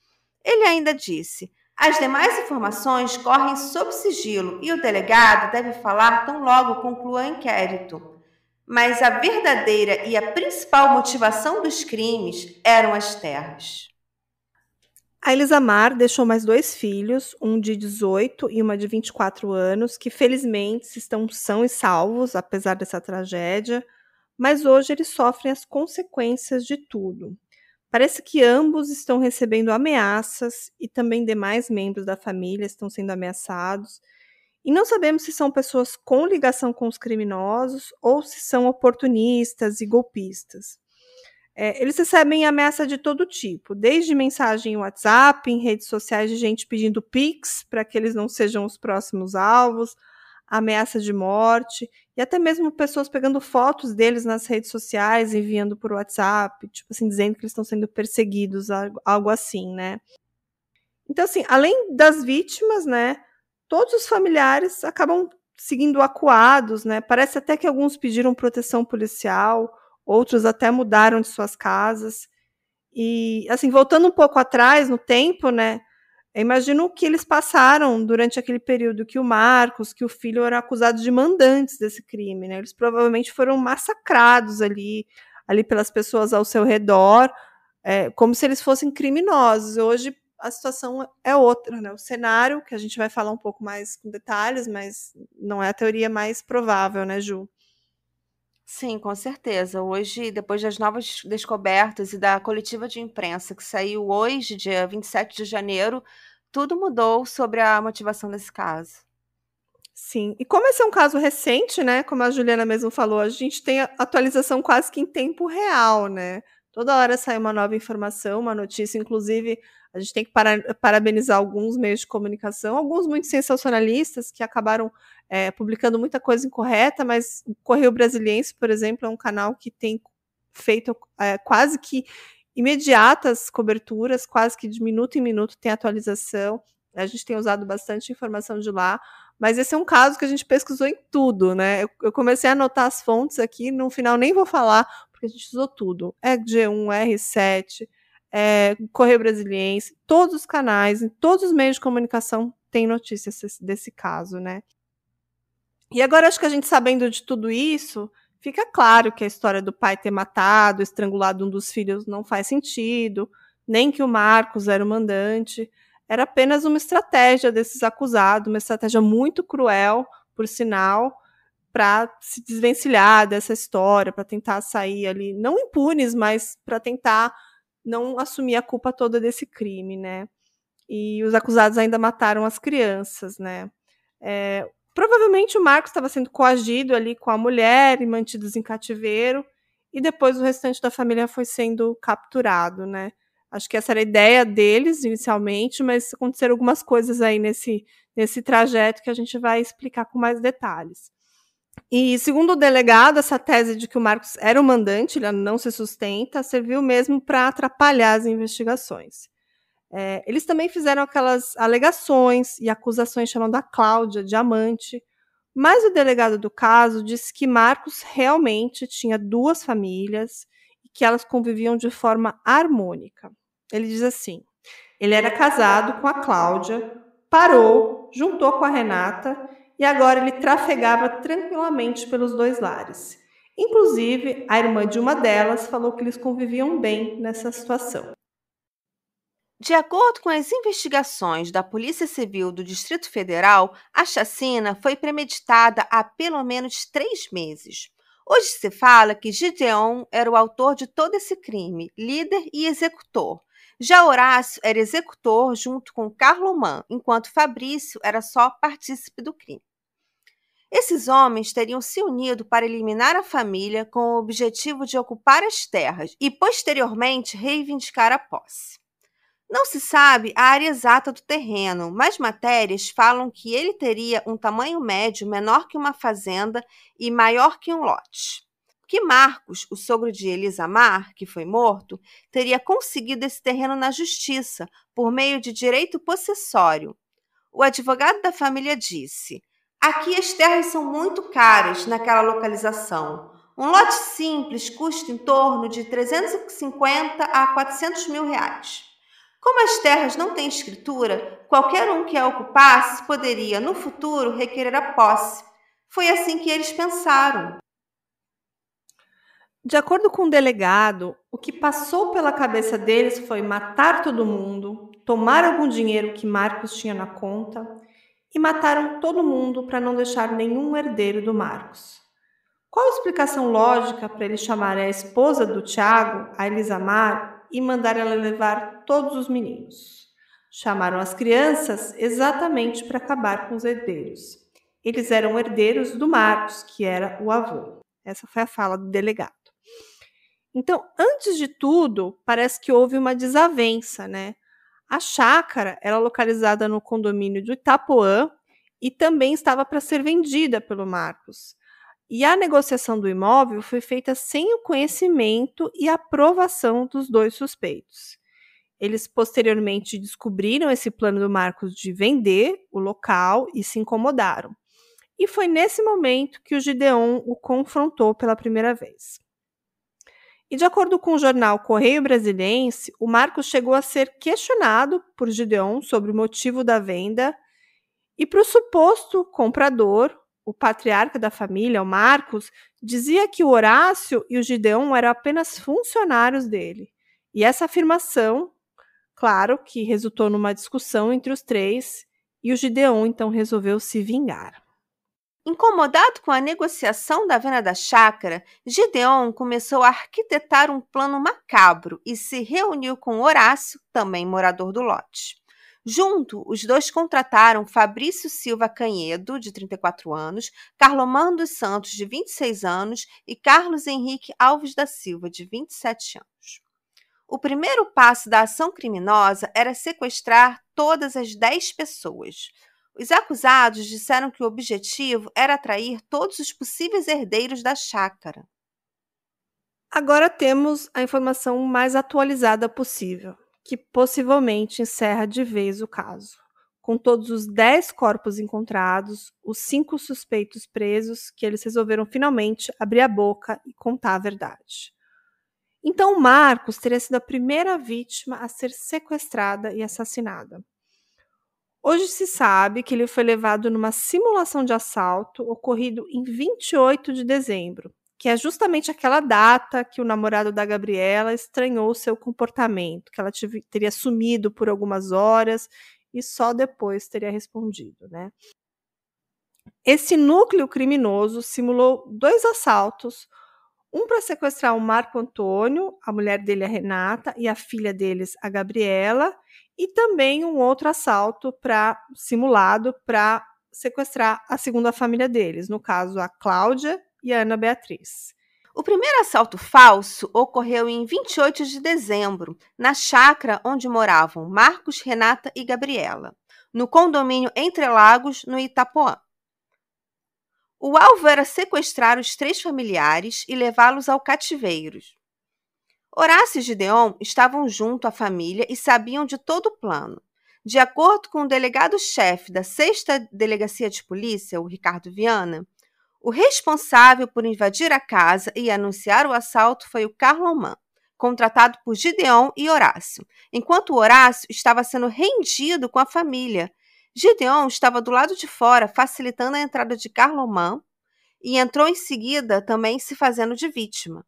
Speaker 2: ele ainda disse: as demais informações correm sob sigilo e o delegado deve falar tão logo conclua o inquérito. Mas a verdadeira e a principal motivação dos crimes eram as terras.
Speaker 1: A Elisamar deixou mais dois filhos, um de 18 e uma de 24 anos, que felizmente estão são e salvos, apesar dessa tragédia, mas hoje eles sofrem as consequências de tudo. Parece que ambos estão recebendo ameaças e também demais membros da família estão sendo ameaçados. E não sabemos se são pessoas com ligação com os criminosos ou se são oportunistas e golpistas. É, eles recebem ameaça de todo tipo, desde mensagem em WhatsApp, em redes sociais de gente pedindo Pix para que eles não sejam os próximos alvos, ameaça de morte, e até mesmo pessoas pegando fotos deles nas redes sociais, enviando por WhatsApp, tipo assim, dizendo que eles estão sendo perseguidos, algo assim, né? Então, assim, além das vítimas, né, todos os familiares acabam seguindo acuados, né? Parece até que alguns pediram proteção policial, outros até mudaram de suas casas. E, assim, voltando um pouco atrás no tempo, né? Imagino o que eles passaram durante aquele período que o Marcos, que o filho eram acusados de mandantes desse crime, né? Eles provavelmente foram massacrados ali, ali pelas pessoas ao seu redor, é, como se eles fossem criminosos. Hoje a situação é outra, né? O cenário, que a gente vai falar um pouco mais com detalhes, mas não é a teoria mais provável, né, Ju?
Speaker 2: Sim, com certeza. Hoje, depois das novas descobertas e da coletiva de imprensa que saiu hoje, dia 27 de janeiro, tudo mudou sobre a motivação desse caso.
Speaker 1: Sim, e como esse é um caso recente, né? Como a Juliana mesmo falou, a gente tem atualização quase que em tempo real, né? Toda hora sai uma nova informação, uma notícia, inclusive a gente tem que para, parabenizar alguns meios de comunicação, alguns muito sensacionalistas que acabaram é, publicando muita coisa incorreta, mas o Correio Brasiliense, por exemplo, é um canal que tem feito é, quase que imediatas coberturas, quase que de minuto em minuto tem atualização. A gente tem usado bastante informação de lá, mas esse é um caso que a gente pesquisou em tudo, né? Eu, eu comecei a anotar as fontes aqui, no final nem vou falar, porque a gente usou tudo. É G1, R7, é, Correio Brasiliense, todos os canais, em todos os meios de comunicação tem notícias desse, desse caso, né? E agora acho que a gente sabendo de tudo isso, fica claro que a história do pai ter matado, estrangulado um dos filhos não faz sentido, nem que o Marcos era o mandante. Era apenas uma estratégia desses acusados, uma estratégia muito cruel, por sinal, para se desvencilhar dessa história, para tentar sair ali, não impunes, mas para tentar não assumir a culpa toda desse crime, né? E os acusados ainda mataram as crianças, né? É, provavelmente o Marcos estava sendo coagido ali com a mulher e mantidos em cativeiro, e depois o restante da família foi sendo capturado, né? Acho que essa era a ideia deles inicialmente, mas aconteceram algumas coisas aí nesse, nesse trajeto que a gente vai explicar com mais detalhes. E segundo o delegado, essa tese de que o Marcos era o mandante, ele não se sustenta, serviu mesmo para atrapalhar as investigações. É, eles também fizeram aquelas alegações e acusações chamando a Cláudia de amante, mas o delegado do caso disse que Marcos realmente tinha duas famílias e que elas conviviam de forma harmônica. Ele diz assim: ele era casado com a Cláudia, parou, juntou com a Renata e agora ele trafegava tranquilamente pelos dois lares. Inclusive, a irmã de uma delas falou que eles conviviam bem nessa situação.
Speaker 2: De acordo com as investigações da Polícia Civil do Distrito Federal, a chacina foi premeditada há pelo menos três meses. Hoje se fala que Gideon era o autor de todo esse crime, líder e executor. Já Horácio era executor junto com Carloman, enquanto Fabrício era só partícipe do crime. Esses homens teriam se unido para eliminar a família com o objetivo de ocupar as terras e, posteriormente, reivindicar a posse. Não se sabe a área exata do terreno, mas matérias falam que ele teria um tamanho médio menor que uma fazenda e maior que um lote. Que Marcos, o sogro de Elisamar, que foi morto, teria conseguido esse terreno na justiça por meio de direito possessório. O advogado da família disse: Aqui as terras são muito caras naquela localização. Um lote simples custa em torno de 350 a 400 mil reais. Como as terras não têm escritura, qualquer um que a ocupasse poderia, no futuro, requerer a posse. Foi assim que eles pensaram.
Speaker 1: De acordo com o delegado, o que passou pela cabeça deles foi matar todo mundo, tomar algum dinheiro que Marcos tinha na conta e mataram todo mundo para não deixar nenhum herdeiro do Marcos. Qual a explicação lógica para ele chamar a esposa do Tiago, a Elisamar, e mandar ela levar todos os meninos? Chamaram as crianças exatamente para acabar com os herdeiros. Eles eram herdeiros do Marcos, que era o avô. Essa foi a fala do delegado. Então, antes de tudo, parece que houve uma desavença, né? A chácara era localizada no condomínio do Itapuã e também estava para ser vendida pelo Marcos. E a negociação do imóvel foi feita sem o conhecimento e aprovação dos dois suspeitos. Eles posteriormente descobriram esse plano do Marcos de vender o local e se incomodaram. E foi nesse momento que o Gideon o confrontou pela primeira vez. E de acordo com o jornal Correio Brasiliense, o Marcos chegou a ser questionado por Gideon sobre o motivo da venda e para o suposto comprador, o patriarca da família, o Marcos, dizia que o Horácio e o Gideon eram apenas funcionários dele. E essa afirmação, claro, que resultou numa discussão entre os três, e o Gideon então resolveu se vingar.
Speaker 2: Incomodado com a negociação da venda da chácara, Gideon começou a arquitetar um plano macabro e se reuniu com Horácio, também morador do lote. Junto, os dois contrataram Fabrício Silva Canhedo, de 34 anos, Carlomar dos Santos, de 26 anos, e Carlos Henrique Alves da Silva, de 27 anos. O primeiro passo da ação criminosa era sequestrar todas as 10 pessoas. Os acusados disseram que o objetivo era atrair todos os possíveis herdeiros da chácara.
Speaker 1: Agora temos a informação mais atualizada possível, que possivelmente encerra de vez o caso. Com todos os 10 corpos encontrados, os cinco suspeitos presos, que eles resolveram finalmente abrir a boca e contar a verdade. Então, Marcos teria sido a primeira vítima a ser sequestrada e assassinada. Hoje se sabe que ele foi levado numa simulação de assalto ocorrido em 28 de dezembro, que é justamente aquela data que o namorado da Gabriela estranhou seu comportamento, que ela tive, teria sumido por algumas horas e só depois teria respondido, né? Esse núcleo criminoso simulou dois assaltos, um para sequestrar o Marco Antônio, a mulher dele, a Renata, e a filha deles, a Gabriela, e também um outro assalto para simulado para sequestrar a segunda família deles, no caso a Cláudia e a Ana Beatriz.
Speaker 2: O primeiro assalto falso ocorreu em 28 de dezembro, na chácara onde moravam Marcos, Renata e Gabriela, no condomínio Entre Lagos, no Itapuã. O alvo era sequestrar os três familiares e levá-los ao cativeiro. Horácio e Gideon estavam junto à família e sabiam de todo o plano. De acordo com o delegado-chefe da 6 Delegacia de Polícia, o Ricardo Viana, o responsável por invadir a casa e anunciar o assalto foi o Carloman, contratado por Gideon e Horácio, enquanto Horácio estava sendo rendido com a família Gideon estava do lado de fora, facilitando a entrada de Carloman, e entrou em seguida também se fazendo de vítima.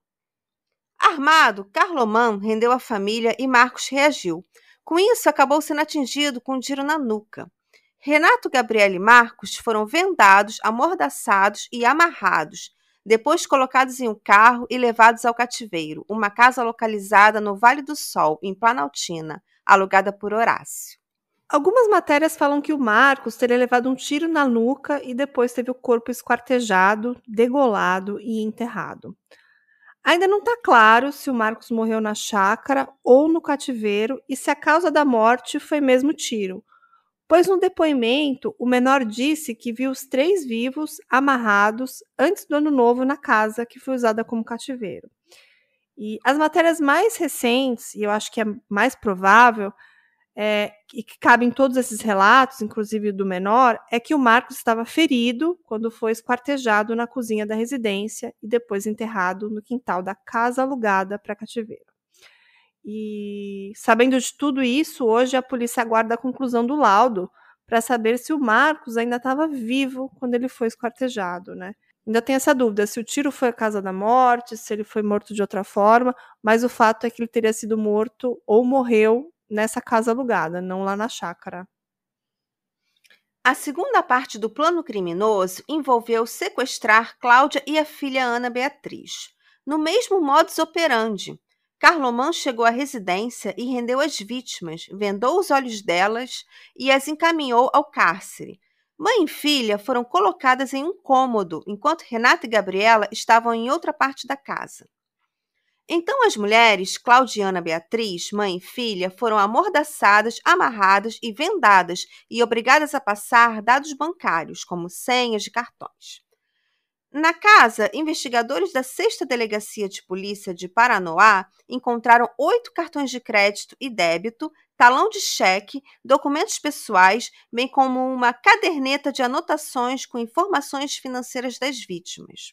Speaker 2: Armado, Carloman rendeu a família e Marcos reagiu. Com isso, acabou sendo atingido com um tiro na nuca. Renato, Gabriel e Marcos foram vendados, amordaçados e amarrados, depois colocados em um carro e levados ao cativeiro, uma casa localizada no Vale do Sol, em Planaltina, alugada por Horácio.
Speaker 1: Algumas matérias falam que o Marcos teria levado um tiro na nuca e depois teve o corpo esquartejado, degolado e enterrado. Ainda não está claro se o Marcos morreu na chácara ou no cativeiro e se a causa da morte foi mesmo tiro, pois no depoimento o menor disse que viu os três vivos amarrados antes do ano novo na casa que foi usada como cativeiro. E as matérias mais recentes, e eu acho que é mais provável, é, e que cabe em todos esses relatos, inclusive do menor, é que o Marcos estava ferido quando foi esquartejado na cozinha da residência e depois enterrado no quintal da casa alugada para cativeiro. E sabendo de tudo isso, hoje a polícia aguarda a conclusão do laudo para saber se o Marcos ainda estava vivo quando ele foi esquartejado, né? Ainda tem essa dúvida se o tiro foi a causa da morte, se ele foi morto de outra forma, mas o fato é que ele teria sido morto ou morreu nessa casa alugada, não lá na chácara.
Speaker 2: A segunda parte do plano criminoso envolveu sequestrar Cláudia e a filha Ana Beatriz. No mesmo modus operandi, Carloman chegou à residência e rendeu as vítimas, vendou os olhos delas e as encaminhou ao cárcere. Mãe e filha foram colocadas em um cômodo, enquanto Renata e Gabriela estavam em outra parte da casa. Então as mulheres, Claudiana Beatriz, mãe e filha, foram amordaçadas, amarradas e vendadas e obrigadas a passar dados bancários, como senhas de cartões. Na casa, investigadores da 6 Delegacia de Polícia de Paranoá encontraram oito cartões de crédito e débito, talão de cheque, documentos pessoais, bem como uma caderneta de anotações com informações financeiras das vítimas.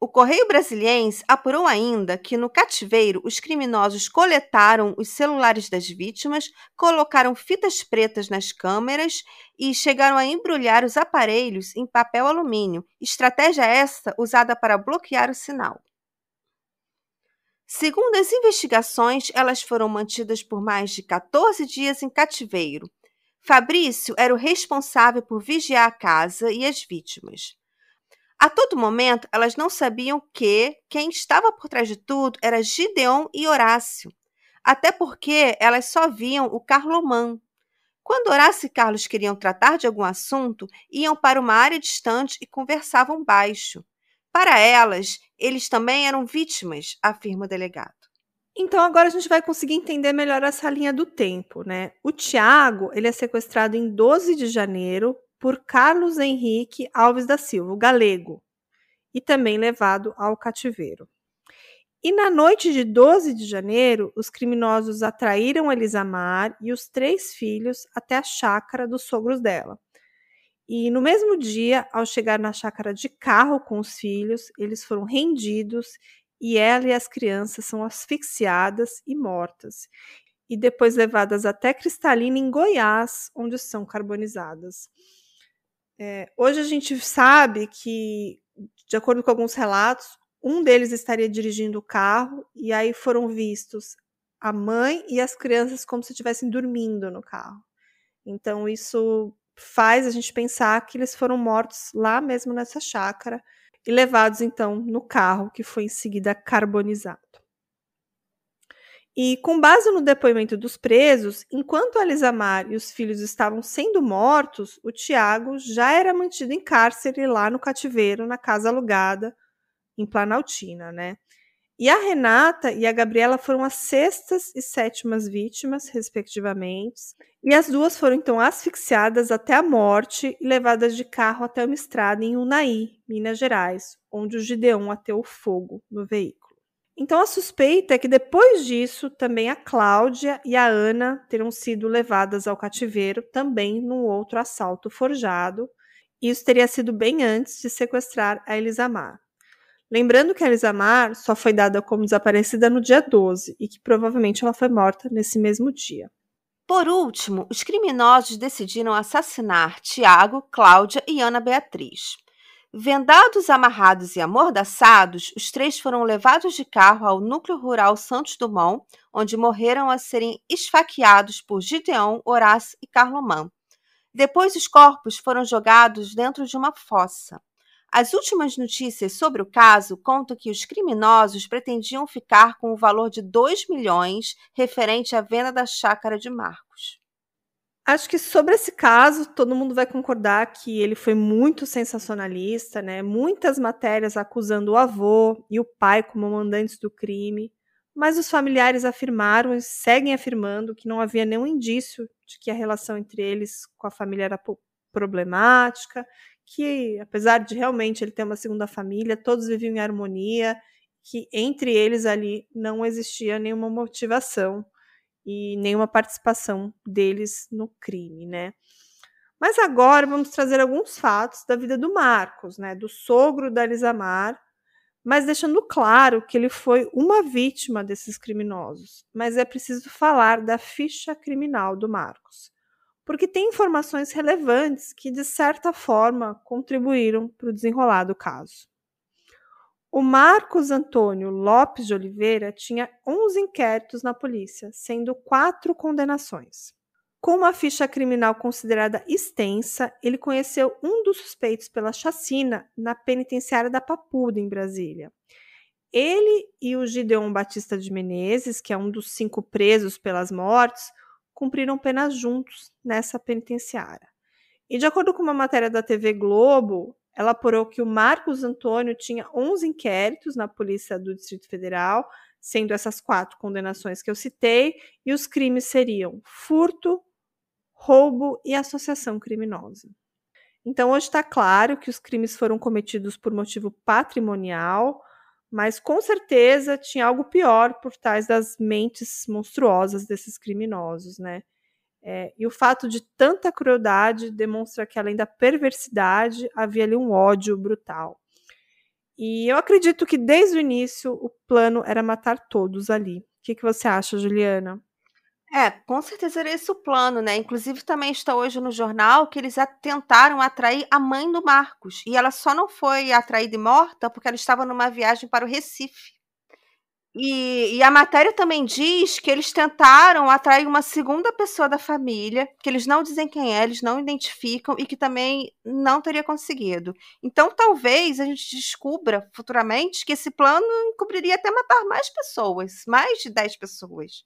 Speaker 2: O Correio Brasiliense apurou ainda que no cativeiro os criminosos coletaram os celulares das vítimas, colocaram fitas pretas nas câmeras e chegaram a embrulhar os aparelhos em papel alumínio, estratégia esta usada para bloquear o sinal. Segundo as investigações, elas foram mantidas por mais de 14 dias em cativeiro. Fabrício era o responsável por vigiar a casa e as vítimas. A todo momento, elas não sabiam que quem estava por trás de tudo era Gideon e Horácio, até porque elas só viam o Carloman. Quando Horácio e Carlos queriam tratar de algum assunto, iam para uma área distante e conversavam baixo. Para elas, eles também eram vítimas, afirma o delegado.
Speaker 1: Então agora a gente vai conseguir entender melhor essa linha do tempo, né? O Tiago, ele é sequestrado em 12 de janeiro por Carlos Henrique Alves da Silva, o galego, e também levado ao cativeiro. E na noite de 12 de janeiro, os criminosos atraíram Elisamar e os três filhos até a chácara dos sogros dela. E no mesmo dia, ao chegar na chácara de carro com os filhos, eles foram rendidos e ela e as crianças são asfixiadas e mortas. e depois levadas até Cristalina, em Goiás, onde são carbonizadas. É, hoje a gente sabe que, de acordo com alguns relatos, um deles estaria dirigindo o carro e aí foram vistos a mãe e as crianças como se estivessem dormindo no carro. Então isso faz a gente pensar que eles foram mortos lá mesmo nessa chácara e levados então no carro que foi em seguida carbonizado. E com base no depoimento dos presos, enquanto a Elisamar e os filhos estavam sendo mortos, o Tiago já era mantido em cárcere lá no cativeiro, na casa alugada em Planaltina, né? E a Renata e a Gabriela foram as sextas e sétimas vítimas, respectivamente, e as duas foram então asfixiadas até a morte e levadas de carro até uma estrada em Unai, Minas Gerais, onde o Gideon ateu fogo no veículo. Então a suspeita é que depois disso também a Cláudia e a Ana terão sido levadas ao cativeiro também num outro assalto forjado. Isso teria sido bem antes de sequestrar a Elisamar. Lembrando que a Elisamar só foi dada como desaparecida no dia 12 e que provavelmente ela foi morta nesse mesmo dia.
Speaker 2: Por último, os criminosos decidiram assassinar Tiago, Cláudia e Ana Beatriz. Vendados, amarrados e amordaçados, os três foram levados de carro ao núcleo rural Santos Dumont, onde morreram a serem esfaqueados por Gideon, Horácio e Carloman. Depois, os corpos foram jogados dentro de uma fossa. As últimas notícias sobre o caso contam que os criminosos pretendiam ficar com o valor de 2 milhões referente à venda da chácara de Marcos.
Speaker 1: Acho que sobre esse caso, todo mundo vai concordar que ele foi muito sensacionalista, né? Muitas matérias acusando o avô e o pai como mandantes do crime, mas os familiares afirmaram e seguem afirmando que não havia nenhum indício de que a relação entre eles com a família era problemática, que apesar de realmente ele ter uma segunda família, todos viviam em harmonia, que entre eles ali não existia nenhuma motivação e nenhuma participação deles no crime, né? Mas agora vamos trazer alguns fatos da vida do Marcos, né, do sogro da Elisamar, mas deixando claro que ele foi uma vítima desses criminosos. Mas é preciso falar da ficha criminal do Marcos porque tem informações relevantes que, de certa forma, contribuíram para o desenrolar do caso. O Marcos Antônio Lopes de Oliveira tinha 11 inquéritos na polícia, sendo quatro condenações. Com uma ficha criminal considerada extensa, ele conheceu um dos suspeitos pela chacina na penitenciária da Papuda, em Brasília. Ele e o Gideon Batista de Menezes, que é um dos cinco presos pelas mortes, cumpriram penas juntos nessa penitenciária. E de acordo com uma matéria da TV Globo, ela apurou que o Marcos Antônio tinha 11 inquéritos na Polícia do Distrito Federal, sendo essas quatro condenações que eu citei, e os crimes seriam furto, roubo e associação criminosa. Então, hoje está claro que os crimes foram cometidos por motivo patrimonial, mas com certeza tinha algo pior por trás das mentes monstruosas desses criminosos, né? É, e o fato de tanta crueldade demonstra que, além da perversidade, havia ali um ódio brutal. E eu acredito que desde o início o plano era matar todos ali. O que, que você acha, Juliana?
Speaker 2: É, com certeza era esse o plano, né? Inclusive também está hoje no jornal que eles tentaram atrair a mãe do Marcos. E ela só não foi atraída e morta porque ela estava numa viagem para o Recife. E, e, a matéria também diz que eles tentaram atrair uma segunda pessoa da família, que eles não dizem quem é, eles não identificam e que também não teria conseguido. Então, talvez a gente descubra futuramente que esse plano cobriria até matar mais pessoas, mais de 10 pessoas.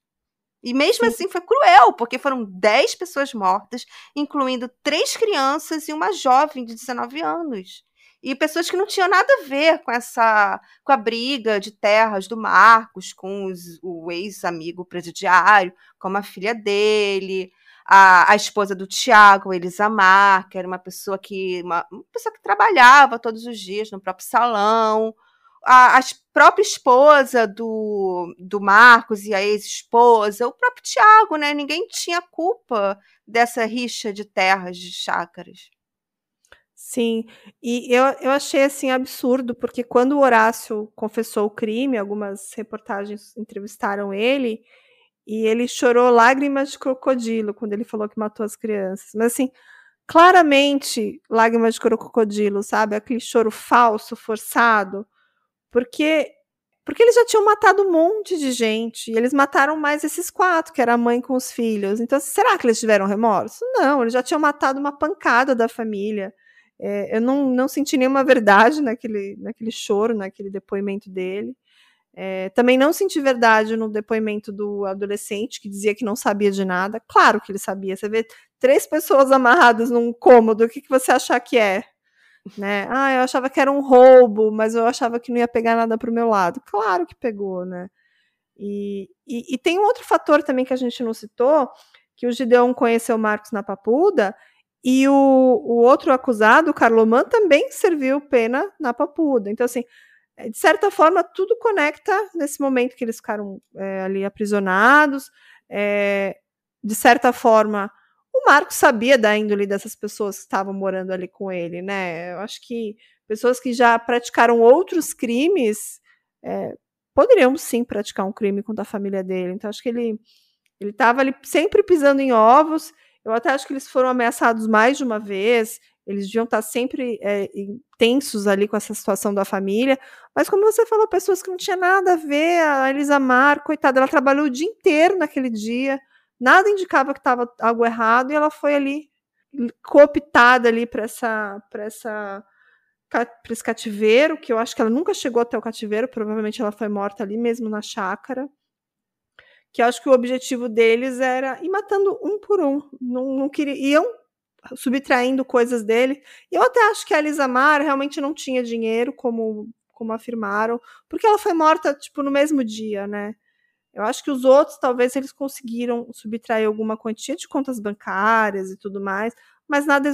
Speaker 2: E mesmo Sim. assim foi cruel, porque foram 10 pessoas mortas, incluindo três crianças e uma jovem de 19 anos. E pessoas que não tinham nada a ver com essa com a briga de terras do Marcos, com os, o ex-amigo presidiário, com a filha dele, a, a esposa do Tiago, Elisa Mar, que era uma pessoa que uma, uma pessoa que trabalhava todos os dias no próprio salão a, a própria esposa do, do Marcos e a ex-esposa, o próprio Tiago, né? Ninguém tinha culpa dessa rixa de terras, de chácaras.
Speaker 1: Sim, e eu, eu achei assim absurdo, porque quando o Horácio confessou o crime, algumas reportagens entrevistaram ele, e ele chorou lágrimas de crocodilo quando ele falou que matou as crianças. Mas assim, claramente lágrimas de crocodilo, sabe? Aquele choro falso, forçado, porque porque eles já tinham matado um monte de gente e eles mataram mais esses quatro, que era a mãe com os filhos. Então, será que eles tiveram remorso? Não, eles já tinham matado uma pancada da família. É, eu não, não senti nenhuma verdade naquele, naquele choro, naquele depoimento dele. É, também não senti verdade no depoimento do adolescente que dizia que não sabia de nada. Claro que ele sabia. Você vê três pessoas amarradas num cômodo, o que, que você achar que é? Né? Ah, eu achava que era um roubo, mas eu achava que não ia pegar nada pro meu lado. Claro que pegou, né? E, e, e tem um outro fator também que a gente não citou, que o Gideon conheceu Marcos na Papuda, e o, o outro acusado, Carloman, também serviu pena na Papuda. Então, assim, é, de certa forma, tudo conecta nesse momento que eles ficaram é, ali aprisionados. É, de certa forma, o Marcos sabia da índole dessas pessoas que estavam morando ali com ele, né? Eu acho que pessoas que já praticaram outros crimes é, poderiam sim praticar um crime contra a família dele. Então, acho que ele ele estava ali sempre pisando em ovos. Eu até acho que eles foram ameaçados mais de uma vez. Eles deviam estar sempre é, tensos ali com essa situação da família. Mas, como você falou, pessoas que não tinham nada a ver, a Elisa Mar, coitada, ela trabalhou o dia inteiro naquele dia, nada indicava que estava algo errado, e ela foi ali cooptada ali para essa, essa para esse cativeiro, que eu acho que ela nunca chegou até o cativeiro, provavelmente ela foi morta ali mesmo na chácara. Que eu acho que o objetivo deles era ir matando um por um. Não, não queriam subtraindo coisas dele. E eu até acho que a Elisa Mar realmente não tinha dinheiro, como, como afirmaram, porque ela foi morta, tipo, no mesmo dia, né? Eu acho que os outros, talvez, eles conseguiram subtrair alguma quantia de contas bancárias e tudo mais, mas nada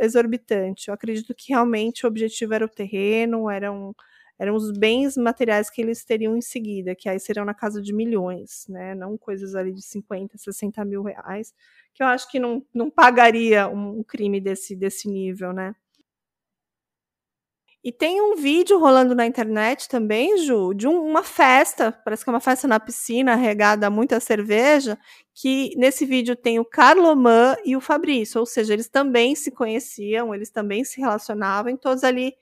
Speaker 1: exorbitante. Eu acredito que realmente o objetivo era o terreno, eram, eram os bens materiais que eles teriam em seguida, que aí seriam na casa de milhões, né? Não coisas ali de 50, 60 mil reais que eu acho que não, não pagaria um crime desse, desse nível, né? E tem um vídeo rolando na internet também, Ju, de um, uma festa, parece que é uma festa na piscina, regada a muita cerveja, que nesse vídeo tem o Carloman e o Fabrício, ou seja, eles também se conheciam, eles também se relacionavam, todos ali,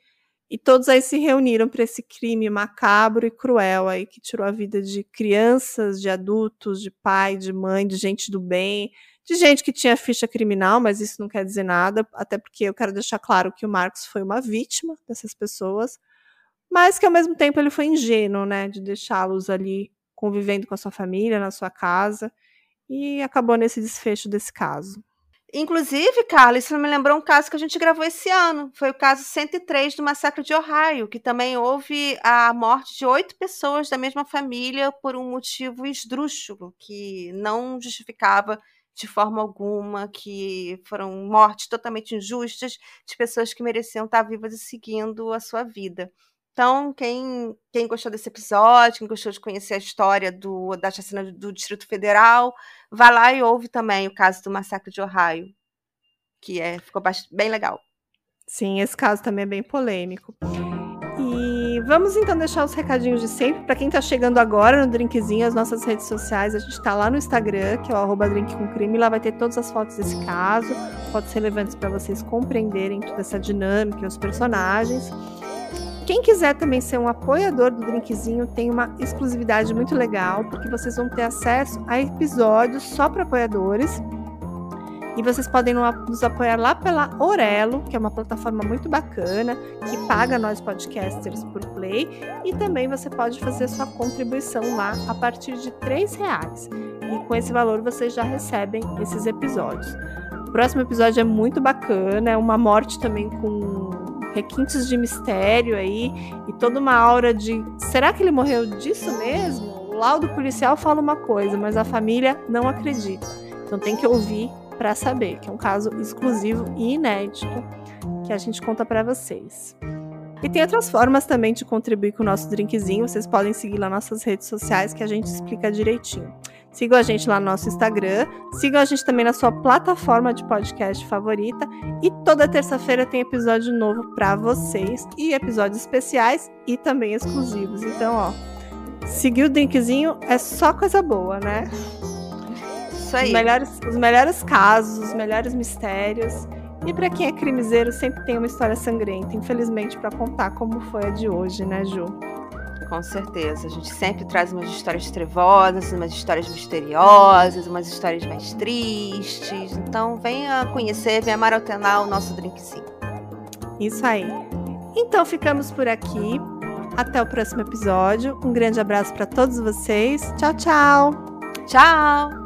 Speaker 1: e todos aí se reuniram para esse crime macabro e cruel aí, que tirou a vida de crianças, de adultos, de pai, de mãe, de gente do bem, de gente que tinha ficha criminal, mas isso não quer dizer nada, até porque eu quero deixar claro que o Marcos foi uma vítima dessas pessoas, mas que ao mesmo tempo ele foi ingênuo, né, de deixá-los ali convivendo com a sua família, na sua casa, e acabou nesse desfecho desse caso.
Speaker 2: Inclusive, Carla, isso me lembrou um caso que a gente gravou esse ano. Foi o caso 103 do massacre de Ohio, que também houve a morte de oito pessoas da mesma família por um motivo esdrúxulo, que não justificava de forma alguma, que foram mortes totalmente injustas de pessoas que mereciam estar vivas e seguindo a sua vida. Então, quem, quem gostou desse episódio, quem gostou de conhecer a história do, da chacina do, Distrito Federal, vá lá e ouve também o caso do massacre de Ohio, que é, ficou bem legal.
Speaker 1: Sim, esse caso também é bem polêmico. E vamos então deixar os recadinhos de sempre. Para quem está chegando agora no Drinkzinho, as nossas redes sociais, a gente está lá no Instagram, que é o drinkcomcrime. Lá vai ter todas as fotos desse caso, fotos relevantes para vocês compreenderem toda essa dinâmica e os personagens. Quem quiser também ser um apoiador do Drinkzinho, tem uma exclusividade muito legal, porque vocês vão ter acesso a episódios só para apoiadores e vocês podem nos apoiar lá pela Orelo, que é uma plataforma muito bacana, que paga nós podcasters por play. E também você pode fazer sua contribuição lá a partir de R$ reais. E com esse valor vocês já recebem esses episódios. O próximo episódio é muito bacana, é uma morte também com requintes de mistério aí e toda uma aura de será que ele morreu disso mesmo? O laudo policial fala uma coisa, mas a família não acredita. Então tem que ouvir para saber, que é um caso exclusivo e inédito que a gente conta para vocês. E tem outras formas também de contribuir com o nosso drinkzinho. Vocês podem seguir lá nossas redes sociais que a gente explica direitinho. Sigam a gente lá no nosso Instagram, sigam a gente também na sua plataforma de podcast favorita e toda terça-feira tem episódio novo para vocês e episódios especiais e também exclusivos. Então, ó, seguir o drinkzinho é só coisa boa, né?
Speaker 2: Isso aí.
Speaker 1: Os melhores, os melhores casos, os melhores mistérios. E para quem é crimiseiro, sempre tem uma história sangrenta, infelizmente, para contar como foi a de hoje, né, Ju?
Speaker 2: Com certeza. A gente sempre traz umas histórias trevosas, umas histórias misteriosas, umas histórias mais tristes. Então, venha conhecer, venha maratonar o nosso drinkzinho.
Speaker 1: Isso aí. Então, ficamos por aqui. Até o próximo episódio. Um grande abraço para todos vocês. Tchau, tchau.
Speaker 2: Tchau!